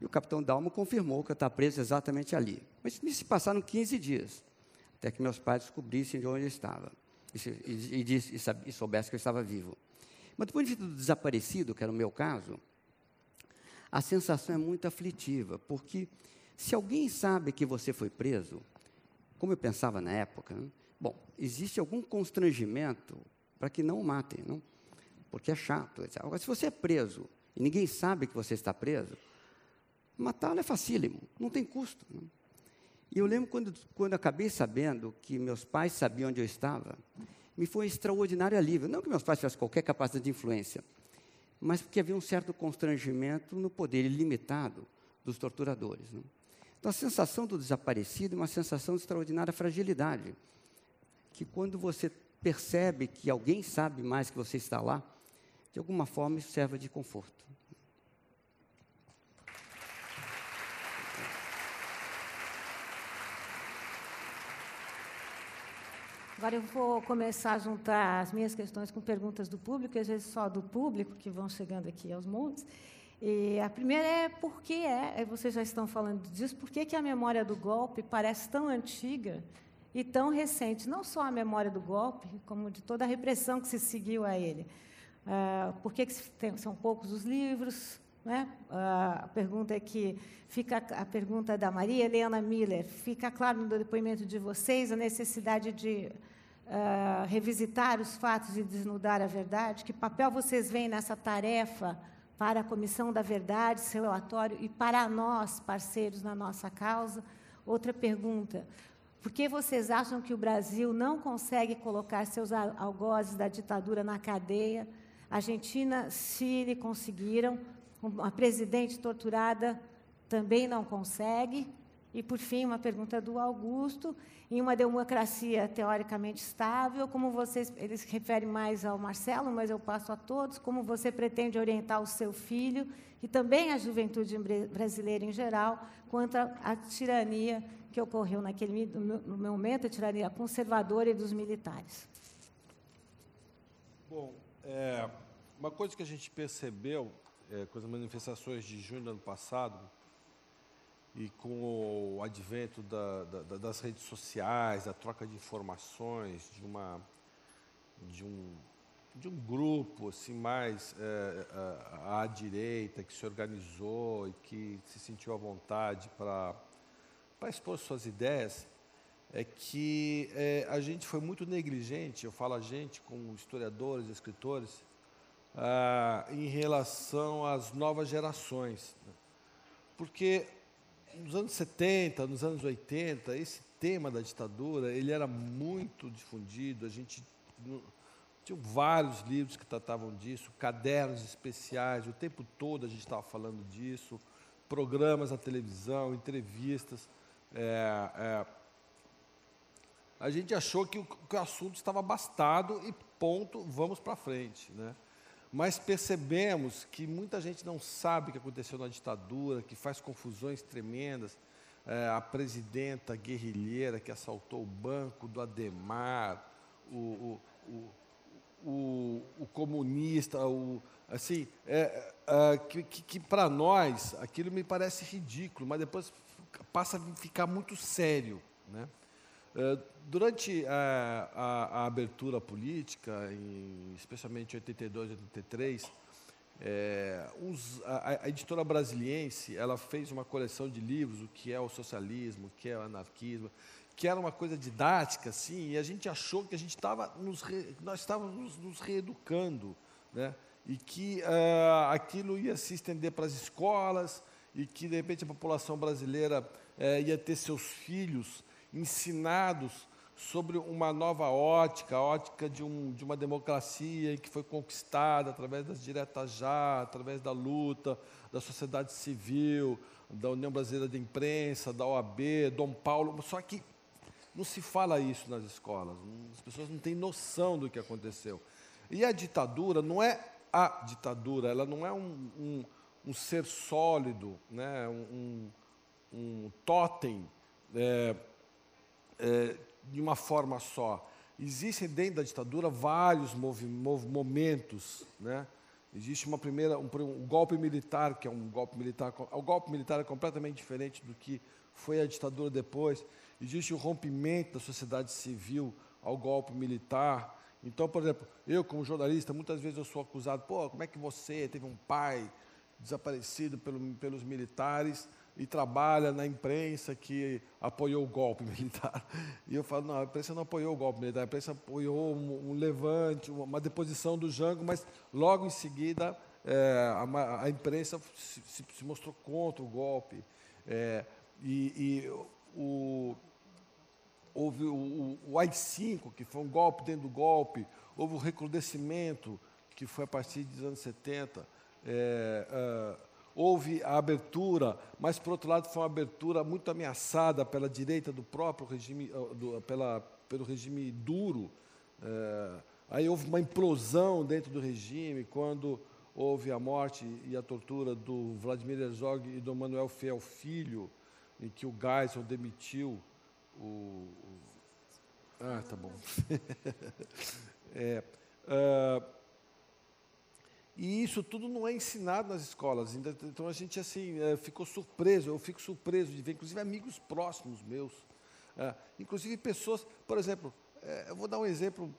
E o capitão Dalmo confirmou que eu estava preso exatamente ali. Mas me se passaram 15 dias, até que meus pais descobrissem de onde eu estava e, e, e, e soubessem que eu estava vivo. Mas ponto de do desaparecido, que era o meu caso, a sensação é muito aflitiva, porque se alguém sabe que você foi preso, como eu pensava na época, né? bom, existe algum constrangimento para que não o matem, não? porque é chato. Agora, se você é preso e ninguém sabe que você está preso, Matá-lo é facílimo, não tem custo. Não. E eu lembro quando, quando acabei sabendo que meus pais sabiam onde eu estava, me foi um extraordinário alívio. Não que meus pais tivessem qualquer capacidade de influência, mas porque havia um certo constrangimento no poder ilimitado dos torturadores. Não. Então, a sensação do desaparecido é uma sensação de extraordinária fragilidade, que quando você percebe que alguém sabe mais que você está lá, de alguma forma isso serve de conforto. Agora eu vou começar a juntar as minhas questões com perguntas do público, às vezes só do público, que vão chegando aqui aos montes. E a primeira é por que é, vocês já estão falando disso, por que, que a memória do golpe parece tão antiga e tão recente? Não só a memória do golpe, como de toda a repressão que se seguiu a ele. Uh, por que, que tem, são poucos os livros? Né? A pergunta é que fica a pergunta da Maria Helena Miller. Fica claro no depoimento de vocês a necessidade de uh, revisitar os fatos e desnudar a verdade? Que papel vocês veem nessa tarefa para a Comissão da Verdade, seu relatório, e para nós, parceiros na nossa causa? Outra pergunta. Por que vocês acham que o Brasil não consegue colocar seus algozes da ditadura na cadeia? Argentina, Chile conseguiram, a presidente torturada também não consegue. E, por fim, uma pergunta do Augusto. Em uma democracia teoricamente estável, como vocês, ele se refere mais ao Marcelo, mas eu passo a todos, como você pretende orientar o seu filho e também a juventude brasileira em geral quanto à tirania que ocorreu naquele no momento, a tirania conservadora e dos militares? Bom, é, uma coisa que a gente percebeu é, com as manifestações de junho do ano passado e com o advento da, da, das redes sociais, da troca de informações, de uma de um de um grupo assim mais é, à, à direita que se organizou e que se sentiu à vontade para para expor suas ideias é que é, a gente foi muito negligente, eu falo a gente como historiadores, escritores, ah, em relação às novas gerações. Né? Porque nos anos 70, nos anos 80, esse tema da ditadura, ele era muito difundido, a gente tinha vários livros que tratavam disso, cadernos especiais, o tempo todo a gente estava falando disso, programas na televisão, entrevistas. É, é, a gente achou que o, que o assunto estava bastado e ponto, vamos para frente. Né? Mas percebemos que muita gente não sabe o que aconteceu na ditadura, que faz confusões tremendas. É, a presidenta guerrilheira que assaltou o banco do Ademar, o, o, o, o comunista, o, assim, é, é, que, que, para nós aquilo me parece ridículo, mas depois passa a ficar muito sério. Né? Eh, durante a, a, a, abertura política, em, especialmente em 82 e 83, é, uns, a, a, editora brasiliense ela fez uma coleção de livros, o que é o socialismo, o que é o anarquismo, que era uma coisa didática, assim, e a gente achou que a gente estava nos re, nós estávamos nos reeducando, né? e que uh, aquilo ia se estender para as escolas, e que, de repente, a população brasileira uh, ia ter seus filhos ensinados sobre uma nova ótica, a ótica de, um, de uma democracia que foi conquistada através das diretas já, através da luta da sociedade civil, da União Brasileira de Imprensa, da OAB, Dom Paulo. Só que não se fala isso nas escolas, as pessoas não têm noção do que aconteceu. E a ditadura não é a ditadura, ela não é um, um, um ser sólido, né? um, um totem. É, é, de uma forma só. Existem dentro da ditadura vários momentos, né? Existe uma primeira, um, um, golpe militar, que é um golpe militar. O golpe militar é completamente diferente do que foi a ditadura depois. Existe o rompimento da sociedade civil ao golpe militar. Então, por exemplo, eu como jornalista, muitas vezes eu sou acusado, pô, como é que você teve um pai desaparecido pelo, pelos militares e trabalha na imprensa que apoiou o golpe <laughs> militar. E eu falo, não, a imprensa não apoiou o golpe militar, a imprensa apoiou um, um levante, uma deposição do Jango, mas logo em seguida é, a, a, imprensa se, se, mostrou contra o golpe. É, e, e o, houve o, o AI-5, que foi um golpe dentro do golpe, houve o recrudescimento, que foi a partir dos anos 70. É, é houve a abertura, mas, por outro lado, foi uma abertura muito ameaçada pela direita do próprio regime, do, pela, pelo regime duro. É, aí houve uma implosão dentro do regime, quando houve a morte e a tortura do Vladimir Herzog e do Manuel Fiel Filho, em que o Geisel demitiu o, Ah, tá bom. <laughs> é, uh, e isso tudo não é ensinado nas escolas. Então a gente assim é, ficou surpreso. Eu fico surpreso de ver, inclusive amigos próximos meus, é, inclusive pessoas, por exemplo, é, eu vou dar um exemplo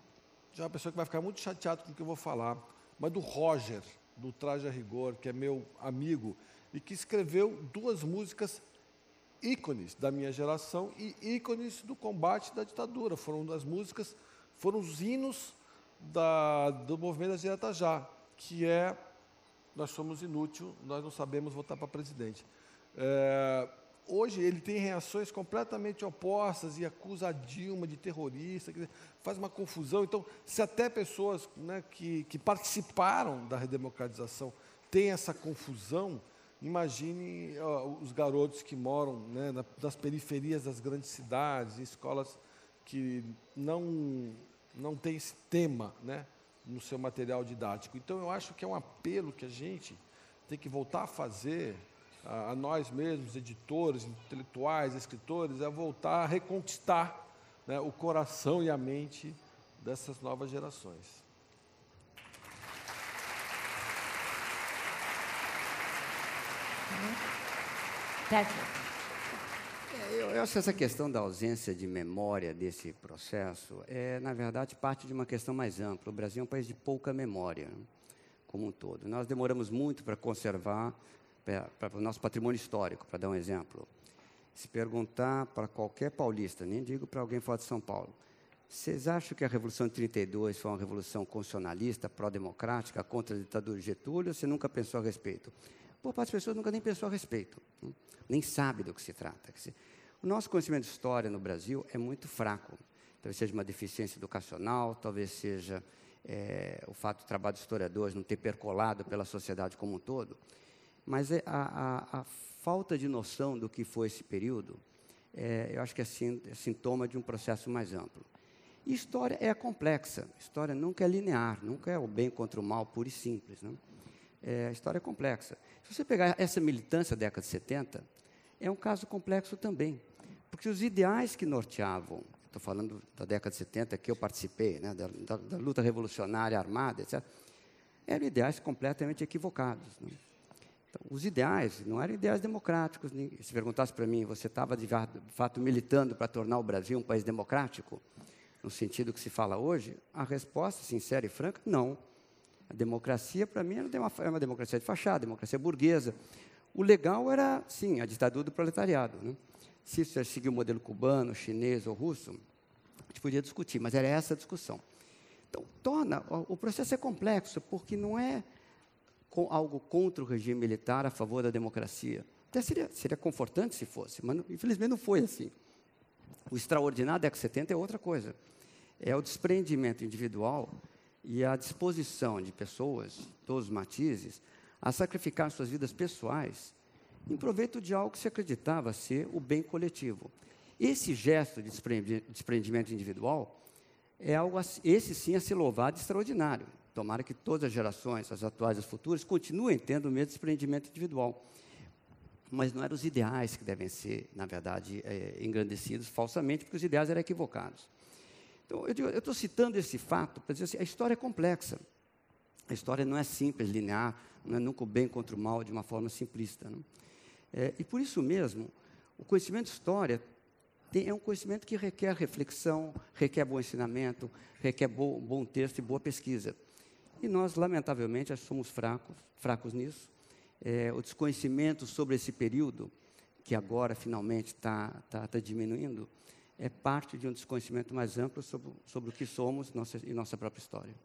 de uma pessoa que vai ficar muito chateado com o que eu vou falar, mas do Roger, do Traje a Rigor, que é meu amigo e que escreveu duas músicas ícones da minha geração e ícones do combate da ditadura. Foram das músicas, foram os hinos da, do movimento das diretas já, que é nós somos inútil, nós não sabemos votar para presidente. É, hoje ele tem reações completamente opostas e acusa a Dilma de terrorista, faz uma confusão. Então, se até pessoas né, que, que participaram da redemocratização têm essa confusão, Imagine os garotos que moram né, nas periferias das grandes cidades, escolas que não, não têm esse tema né, no seu material didático. Então, eu acho que é um apelo que a gente tem que voltar a fazer, a, a nós mesmos, editores, intelectuais, escritores, a voltar a reconquistar né, o coração e a mente dessas novas gerações. É, eu, eu acho que essa questão da ausência de memória desse processo é, na verdade, parte de uma questão mais ampla. O Brasil é um país de pouca memória, como um todo. Nós demoramos muito para conservar o nosso patrimônio histórico, para dar um exemplo. Se perguntar para qualquer paulista, nem digo para alguém fora de São Paulo, vocês acham que a Revolução de 32 foi uma revolução constitucionalista, pró-democrática, contra a ditadura de Getúlio, ou você nunca pensou a respeito? Boa parte das pessoas nunca nem pensou a respeito, né? nem sabe do que se trata. O nosso conhecimento de história no Brasil é muito fraco. Talvez seja uma deficiência educacional, talvez seja é, o fato do trabalho de historiadores não ter percolado pela sociedade como um todo. Mas é a, a, a falta de noção do que foi esse período, é, eu acho que é, é sintoma de um processo mais amplo. E história é complexa, história nunca é linear, nunca é o bem contra o mal puro e simples. Não? É, a história é complexa. Se você pegar essa militância da década de 70, é um caso complexo também. Porque os ideais que norteavam, estou falando da década de 70, que eu participei, né, da, da, da, luta revolucionária armada, etc., eram ideais completamente equivocados. Né? Então, os ideais não eram ideais democráticos. Se perguntasse para mim, você estava de fato militando para tornar o Brasil um país democrático, no sentido que se fala hoje? A resposta, sincera e franca, não. A democracia, para mim, era uma, era uma democracia de fachada, democracia burguesa. O legal era, sim, a ditadura do proletariado. Né? Se isso seguir o modelo cubano, chinês ou russo, a gente podia discutir, mas era essa a discussão. Então, torna, o processo é complexo, porque não é algo contra o regime militar a favor da democracia. Até seria, seria confortante se fosse, mas infelizmente não foi assim. O extraordinário da década de 70 é outra coisa. É o desprendimento individual e a disposição de pessoas, todos os matizes, a sacrificar suas vidas pessoais em proveito de algo que se acreditava ser o bem coletivo. Esse gesto de desprendimento individual é algo, esse sim, a ser louvado extraordinário. Tomara que todas as gerações, as atuais e as futuras, continuem tendo o mesmo desprendimento individual. Mas não eram os ideais que devem ser, na verdade, é, engrandecidos falsamente, porque os ideais eram equivocados. Então, eu estou citando esse fato para dizer assim, a história é complexa. A história não é simples, linear, não é nunca o bem contra o mal de uma forma simplista. É, e por isso mesmo, o conhecimento de história tem, é um conhecimento que requer reflexão, requer bom ensinamento, requer bo, bom texto e boa pesquisa. E nós, lamentavelmente, somos fracos, fracos nisso. É, o desconhecimento sobre esse período, que agora finalmente está tá, tá diminuindo, é parte de um desconhecimento mais amplo sobre, sobre o que somos nossa, e nossa própria história.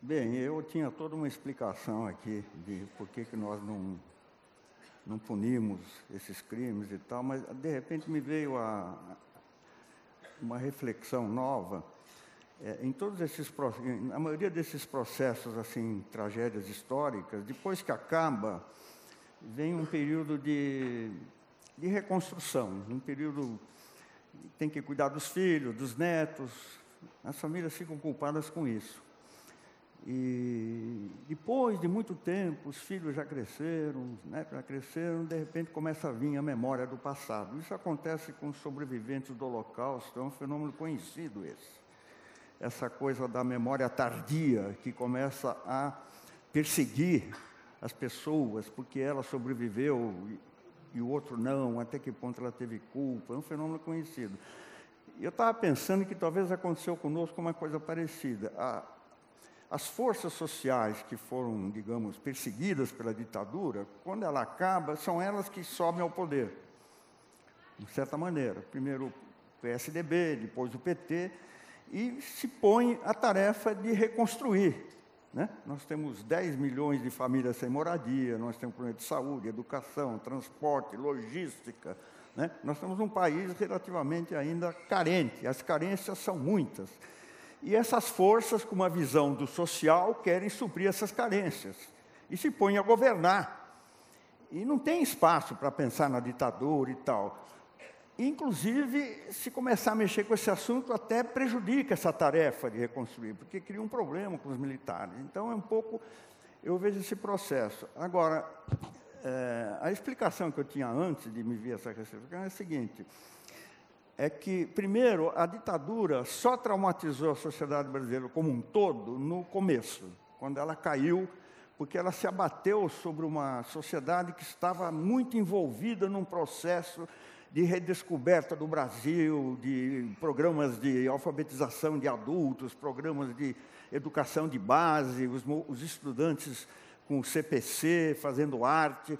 Bem, eu tinha toda uma explicação aqui de por que, que nós não não punimos esses crimes e tal, mas de repente me veio a, uma reflexão nova. É, em todos esses a maioria desses processos assim tragédias históricas depois que acaba vem um período de de reconstrução, um período tem que cuidar dos filhos, dos netos, as famílias ficam culpadas com isso. E depois de muito tempo, os filhos já cresceram, netos já cresceram, de repente começa a vir a memória do passado. Isso acontece com os sobreviventes do Holocausto, é um fenômeno conhecido esse. Essa coisa da memória tardia que começa a perseguir as pessoas porque ela sobreviveu e, e o outro não, até que ponto ela teve culpa, é um fenômeno conhecido. Eu estava pensando que talvez aconteceu conosco uma coisa parecida. A, as forças sociais que foram, digamos, perseguidas pela ditadura, quando ela acaba, são elas que sobem ao poder. De certa maneira. Primeiro o PSDB, depois o PT, e se põe a tarefa de reconstruir. Né? Nós temos 10 milhões de famílias sem moradia, nós temos problema de saúde, educação, transporte, logística. Né? Nós temos um país relativamente ainda carente, as carências são muitas. E essas forças, com uma visão do social, querem suprir essas carências e se põem a governar. E não tem espaço para pensar na ditadura e tal. Inclusive, se começar a mexer com esse assunto, até prejudica essa tarefa de reconstruir, porque cria um problema com os militares. Então, é um pouco. Eu vejo esse processo. Agora, é, a explicação que eu tinha antes de me vir essa questão é a seguinte: é que, primeiro, a ditadura só traumatizou a sociedade brasileira como um todo no começo, quando ela caiu, porque ela se abateu sobre uma sociedade que estava muito envolvida num processo de redescoberta do Brasil, de programas de alfabetização de adultos, programas de educação de base, os, os estudantes com CPC, fazendo arte.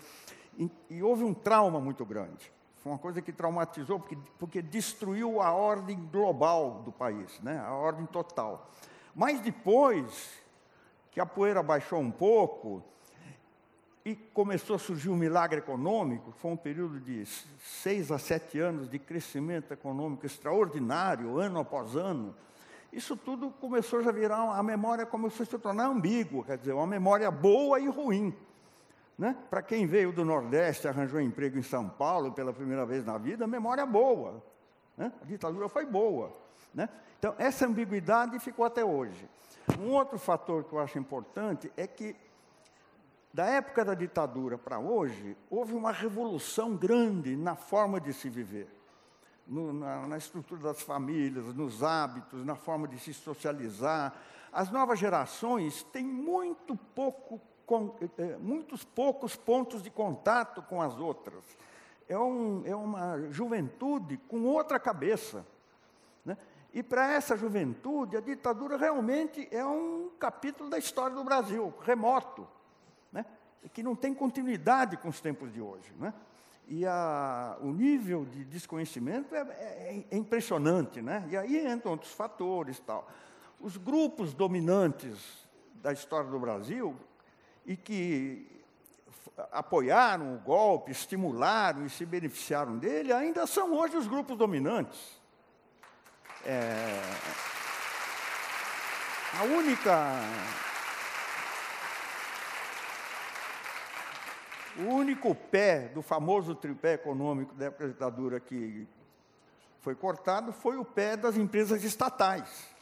E, e houve um trauma muito grande. Foi uma coisa que traumatizou, porque, porque destruiu a ordem global do país, né? a ordem total. Mas depois que a poeira baixou um pouco e começou a surgir um milagre econômico, foi um período de seis a sete anos de crescimento econômico extraordinário, ano após ano, isso tudo começou a virar, a memória começou a se tornar ambígua, quer dizer, uma memória boa e ruim. Né? Para quem veio do Nordeste, arranjou emprego em São Paulo pela primeira vez na vida, memória boa. Né? A ditadura foi boa. Né? Então, essa ambiguidade ficou até hoje. Um outro fator que eu acho importante é que, da época da ditadura para hoje, houve uma revolução grande na forma de se viver. No, na, na, estrutura das famílias, nos hábitos, na forma de se socializar. As novas gerações têm muito pouco é, muitos poucos pontos de contato com as outras. É, um, é uma juventude com outra cabeça. Né? E para essa juventude, a ditadura realmente é um capítulo da história do Brasil, remoto, né? que não tem continuidade com os tempos de hoje. Né? E a, o nível de desconhecimento é, é, é impressionante. Né? E aí entram outros fatores. Tal. Os grupos dominantes da história do Brasil e que apoiaram o golpe, estimularam e se beneficiaram dele, ainda são hoje os grupos dominantes. É, a única. O único pé do famoso tripé econômico da época da ditadura que foi cortado foi o pé das empresas estatais.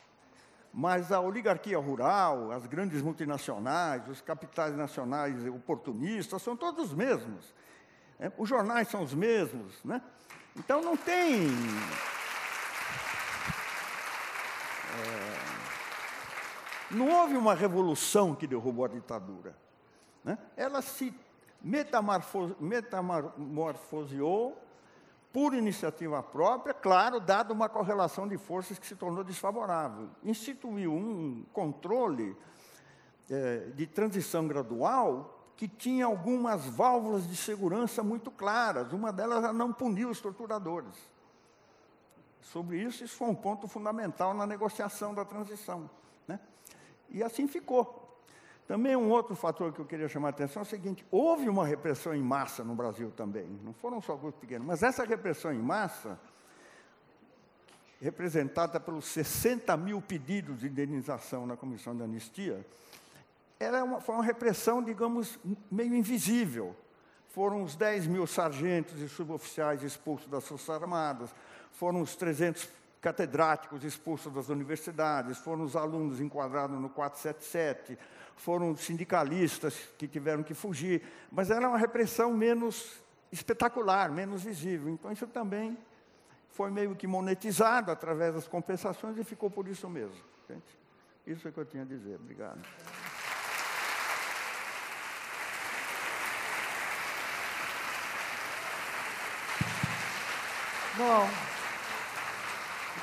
Mas a oligarquia rural, as grandes multinacionais, os capitais nacionais oportunistas, são todos os mesmos. É, os jornais são os mesmos. Né? Então não tem. É, não houve uma revolução que derrubou a ditadura. Né? Ela se metamorfoseou por iniciativa própria, claro, dado uma correlação de forças que se tornou desfavorável. Instituiu um controle é, de transição gradual que tinha algumas válvulas de segurança muito claras. Uma delas era não punir os torturadores. Sobre isso, isso foi um ponto fundamental na negociação da transição. Né? E assim ficou. Também um outro fator que eu queria chamar a atenção é o seguinte: houve uma repressão em massa no Brasil também, não foram só grupos pequenos, mas essa repressão em massa, representada pelos 60 mil pedidos de indenização na Comissão de Anistia, era uma, foi uma repressão, digamos, meio invisível. foram os 10 mil sargentos e suboficiais expulsos das Forças Armadas, foram os 300 catedráticos expulsos das universidades, foram os alunos enquadrados no 477, foram sindicalistas que tiveram que fugir, mas era uma repressão menos espetacular, menos visível. Então, isso também foi meio que monetizado através das compensações e ficou por isso mesmo. Gente. Isso é que eu tinha a dizer. Obrigado. Bom, o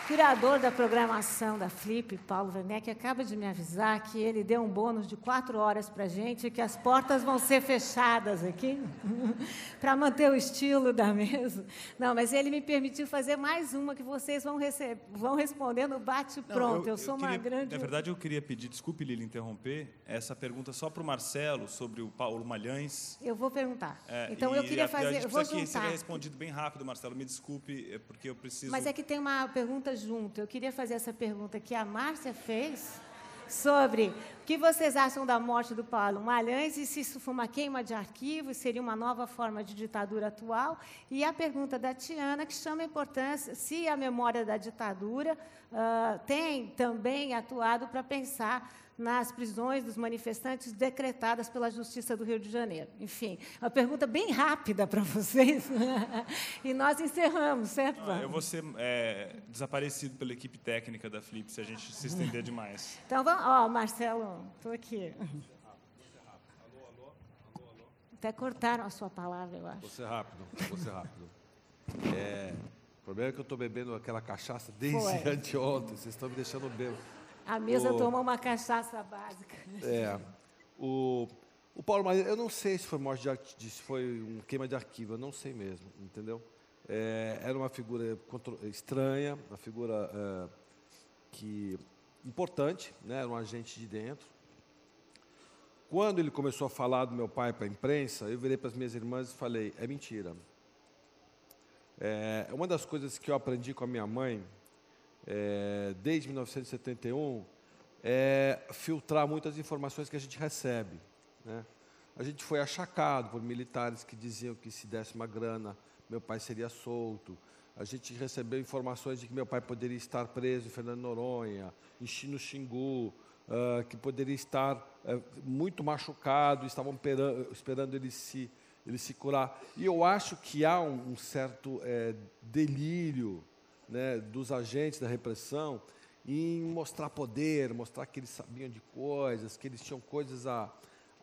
curador da programação da Flip, Paulo Werneck, acaba de me avisar que ele deu um bônus de quatro horas para a gente e que as portas vão ser fechadas aqui, <laughs> para manter o estilo da mesa. Não, mas ele me permitiu fazer mais uma que vocês vão, receber, vão responder no bate-pronto. Eu, eu, sou eu queria, uma grande... Na verdade, eu queria pedir, desculpe, Lili, interromper, essa pergunta só para o Marcelo, sobre o Paulo Malhães. Eu vou perguntar. É, então, eu queria fazer... A eu vou que juntar. seria respondido bem rápido, Marcelo. Me desculpe, é porque eu preciso... Mas é que tem uma pergunta junto. Eu queria fazer essa pergunta que a Márcia fez sobre o que vocês acham da morte do Paulo Malhães e se isso foi uma queima de arquivos, seria uma nova forma de ditadura atual. E a pergunta da Tiana, que chama a importância se a memória da ditadura uh, tem também atuado para pensar nas prisões dos manifestantes decretadas pela Justiça do Rio de Janeiro. Enfim, uma pergunta bem rápida para vocês. <laughs> e nós encerramos, certo? Ah, eu vou ser é, desaparecido pela equipe técnica da Flip se a gente se estender demais. <laughs> Então vamos. Ó, Marcelo, estou aqui. Até cortaram a sua palavra, eu acho. Vou ser rápido, vou ser rápido. É, o problema é que eu estou bebendo aquela cachaça desde Foi. <laughs> anteontem. Vocês estão me deixando bêbado. A mesa O- toma uma cachaça básica. É. O, o Paulo Maria, eu não sei se foi morte de, se foi um queima de arquivo, eu não sei mesmo, entendeu? É, era uma figura estranha, uma figura é, que importante, né? Era um agente de dentro. Quando ele começou a falar do meu pai para a imprensa, eu virei para as minhas irmãs e falei: é mentira. É, uma das coisas que eu aprendi com a minha mãe, é, desde 1971, é filtrar muitas informações que a gente recebe. Né? A gente foi achacado por militares que diziam que se desse uma grana, meu pai seria solto. A gente recebeu informações de que meu pai poderia estar preso em Fernando Noronha, em Chi- no Xingu, ah, que poderia estar eh, muito machucado, estavam pera- esperando ele se, ele se curar. E eu acho que há um, um certo eh, delírio né, dos agentes da repressão em mostrar poder, mostrar que eles sabiam de coisas, que eles tinham coisas a,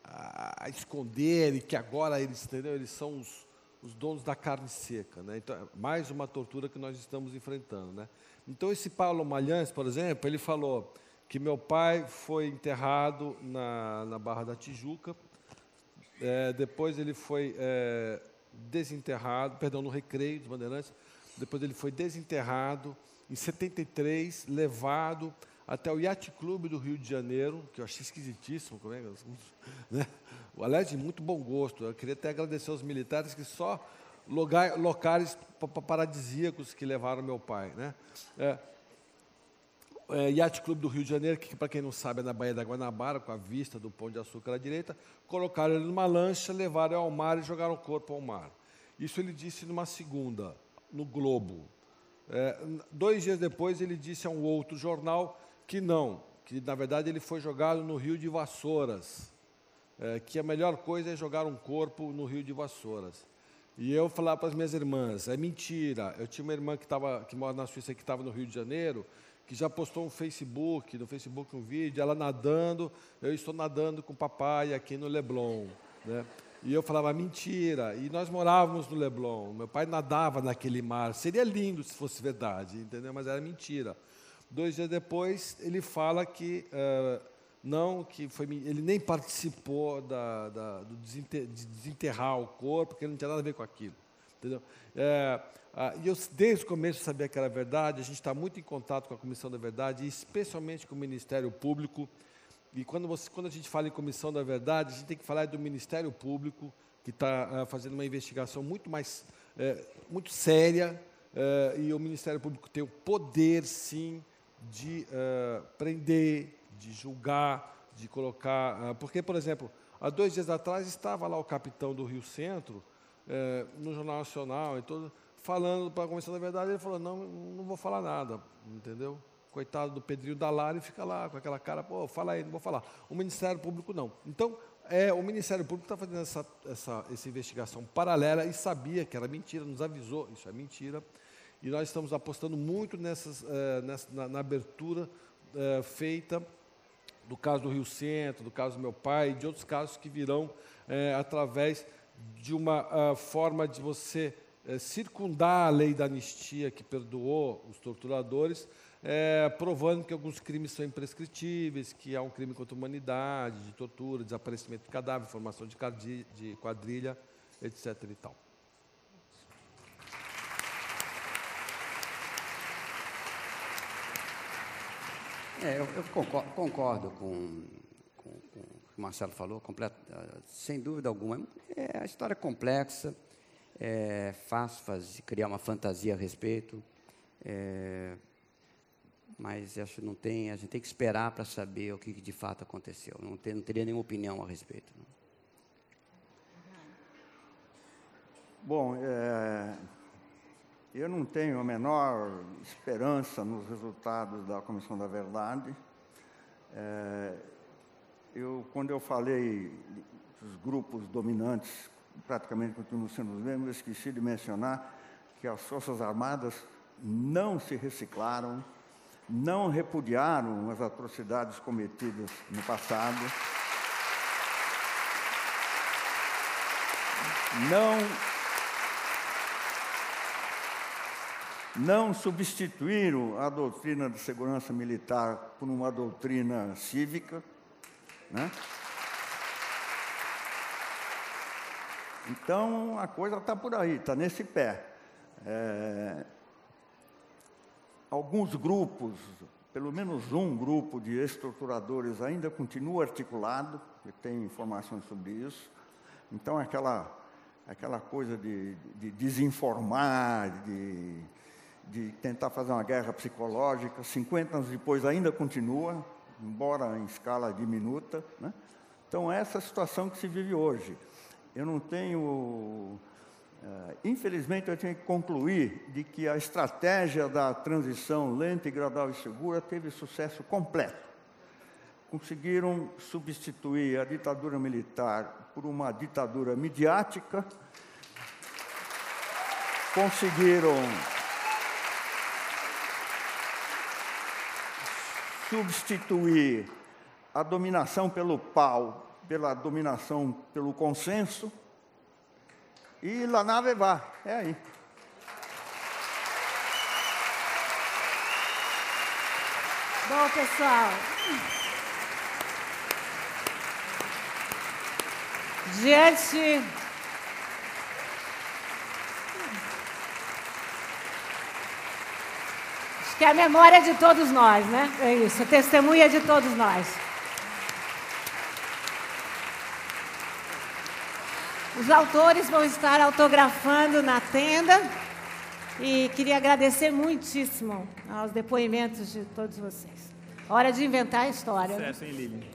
a, esconder e que agora eles, entendeu? Eles são os, os donos da carne seca, né? Então, é mais uma tortura que nós estamos enfrentando, né? Então, esse Paulo Malhães, por exemplo, ele falou que meu pai foi enterrado na, na Barra da Tijuca, é, depois ele foi é, desenterrado, perdão, no Recreio dos Bandeirantes, depois ele foi desenterrado, em 73, levado até o Yacht Clube do Rio de Janeiro, que eu achei esquisitíssimo, como é que né? Aliás, de muito bom gosto. Eu queria até agradecer aos militares que só lugar, locais pa- pa- paradisíacos que levaram meu pai. Né? É, é, Yacht Clube do Rio de Janeiro, que para quem não sabe é na Baía da Guanabara, com a vista do Pão de Açúcar à direita, colocaram ele numa lancha, levaram ao mar e jogaram o corpo ao mar. Isso ele disse numa segunda, no Globo. É, dois dias depois ele disse a um outro jornal que não, que na verdade ele foi jogado no Rio de Vassouras, é, que a melhor coisa é jogar um corpo no Rio de Vassouras. E eu falava para as minhas irmãs, é mentira. Eu tinha uma irmã que, tava, que mora na Suíça, que estava no Rio de Janeiro, que já postou um Facebook, no Facebook um vídeo, ela nadando, eu estou nadando com o papai aqui no Leblon. Né? E eu falava, mentira. E nós morávamos no Leblon, meu pai nadava naquele mar. Seria lindo se fosse verdade, entendeu? Mas era mentira. Dois dias depois, ele fala que eh, não, que foi, ele nem participou da, da- do desente- de desenterrar o corpo, porque não tinha nada a ver com aquilo. Entendeu? É, e eu, desde o começo, sabia que era verdade. A gente está muito em contato com a Comissão da Verdade, especialmente com o Ministério Público. E quando, você, quando a gente fala em Comissão da Verdade, a gente tem que falar do Ministério Público, que está fazendo uma investigação muito mais eh, muito séria. eh, e o Ministério Público tem o poder, sim, de eh, prender, de julgar, de colocar. ah, porque, por exemplo, há dois dias atrás estava lá o capitão do Rio Centro é, no Jornal Nacional, e todo, falando para a Comissão da Verdade, ele falou, não, não vou falar nada, entendeu? Coitado do Pedrinho Dalari fica lá com aquela cara, pô, fala aí, não vou falar. O Ministério Público não. Então, é, o Ministério Público está fazendo essa, essa, essa investigação paralela e sabia que era mentira, nos avisou, isso é mentira. E nós estamos apostando muito nessas, é, nessa, na, na, abertura é, feita do caso do Rio Centro, do caso do meu pai, de outros casos que virão é, através de uma forma de você circundar a lei da anistia que perdoou os torturadores, é, provando que alguns crimes são imprescritíveis, que há um crime contra a humanidade, de tortura, desaparecimento de cadáver, formação de quadrilha, etc. E tal. É, eu, eu concordo, concordo com, com, com, o que o Marcelo falou, completo, sem dúvida alguma. É a história é complexa, é fácil fazer, criar uma fantasia a respeito, é, mas acho que não tem, a gente tem que esperar para saber o que de fato aconteceu. Não, tem, não teria nenhuma opinião a respeito. Não. Bom, é, eu não tenho a menor esperança nos resultados da Comissão da Verdade. É, eu, quando eu falei dos grupos dominantes, praticamente continuam sendo os mesmos, esqueci de mencionar que as Forças Armadas não se reciclaram, não repudiaram as atrocidades cometidas no passado, não não substituíram a doutrina de segurança militar por uma doutrina cívica, né? Então a coisa está por aí, está nesse pé. É, alguns grupos, pelo menos um grupo de estruturadores ainda continua articulado, eu tenho informações sobre isso. Então aquela, aquela coisa de, de desinformar, de, de tentar fazer uma guerra psicológica, 50 anos depois ainda continua, embora em escala diminuta. Né? Então, essa é a situação que se vive hoje. Eu não tenho. Uh, infelizmente, eu tenho que concluir de que a estratégia da transição lenta gradual e segura teve sucesso completo. Conseguiram substituir a ditadura militar por uma ditadura midiática, conseguiram substituir a dominação pelo pau pela dominação pelo consenso. E la nave va, é aí. Bom, pessoal. Diante que é a memória de todos nós, né? É isso, a testemunha de todos nós. Os autores vão estar autografando na tenda e queria agradecer muitíssimo aos depoimentos de todos vocês. Hora de inventar a história. Sucesso, né? hein, Lili?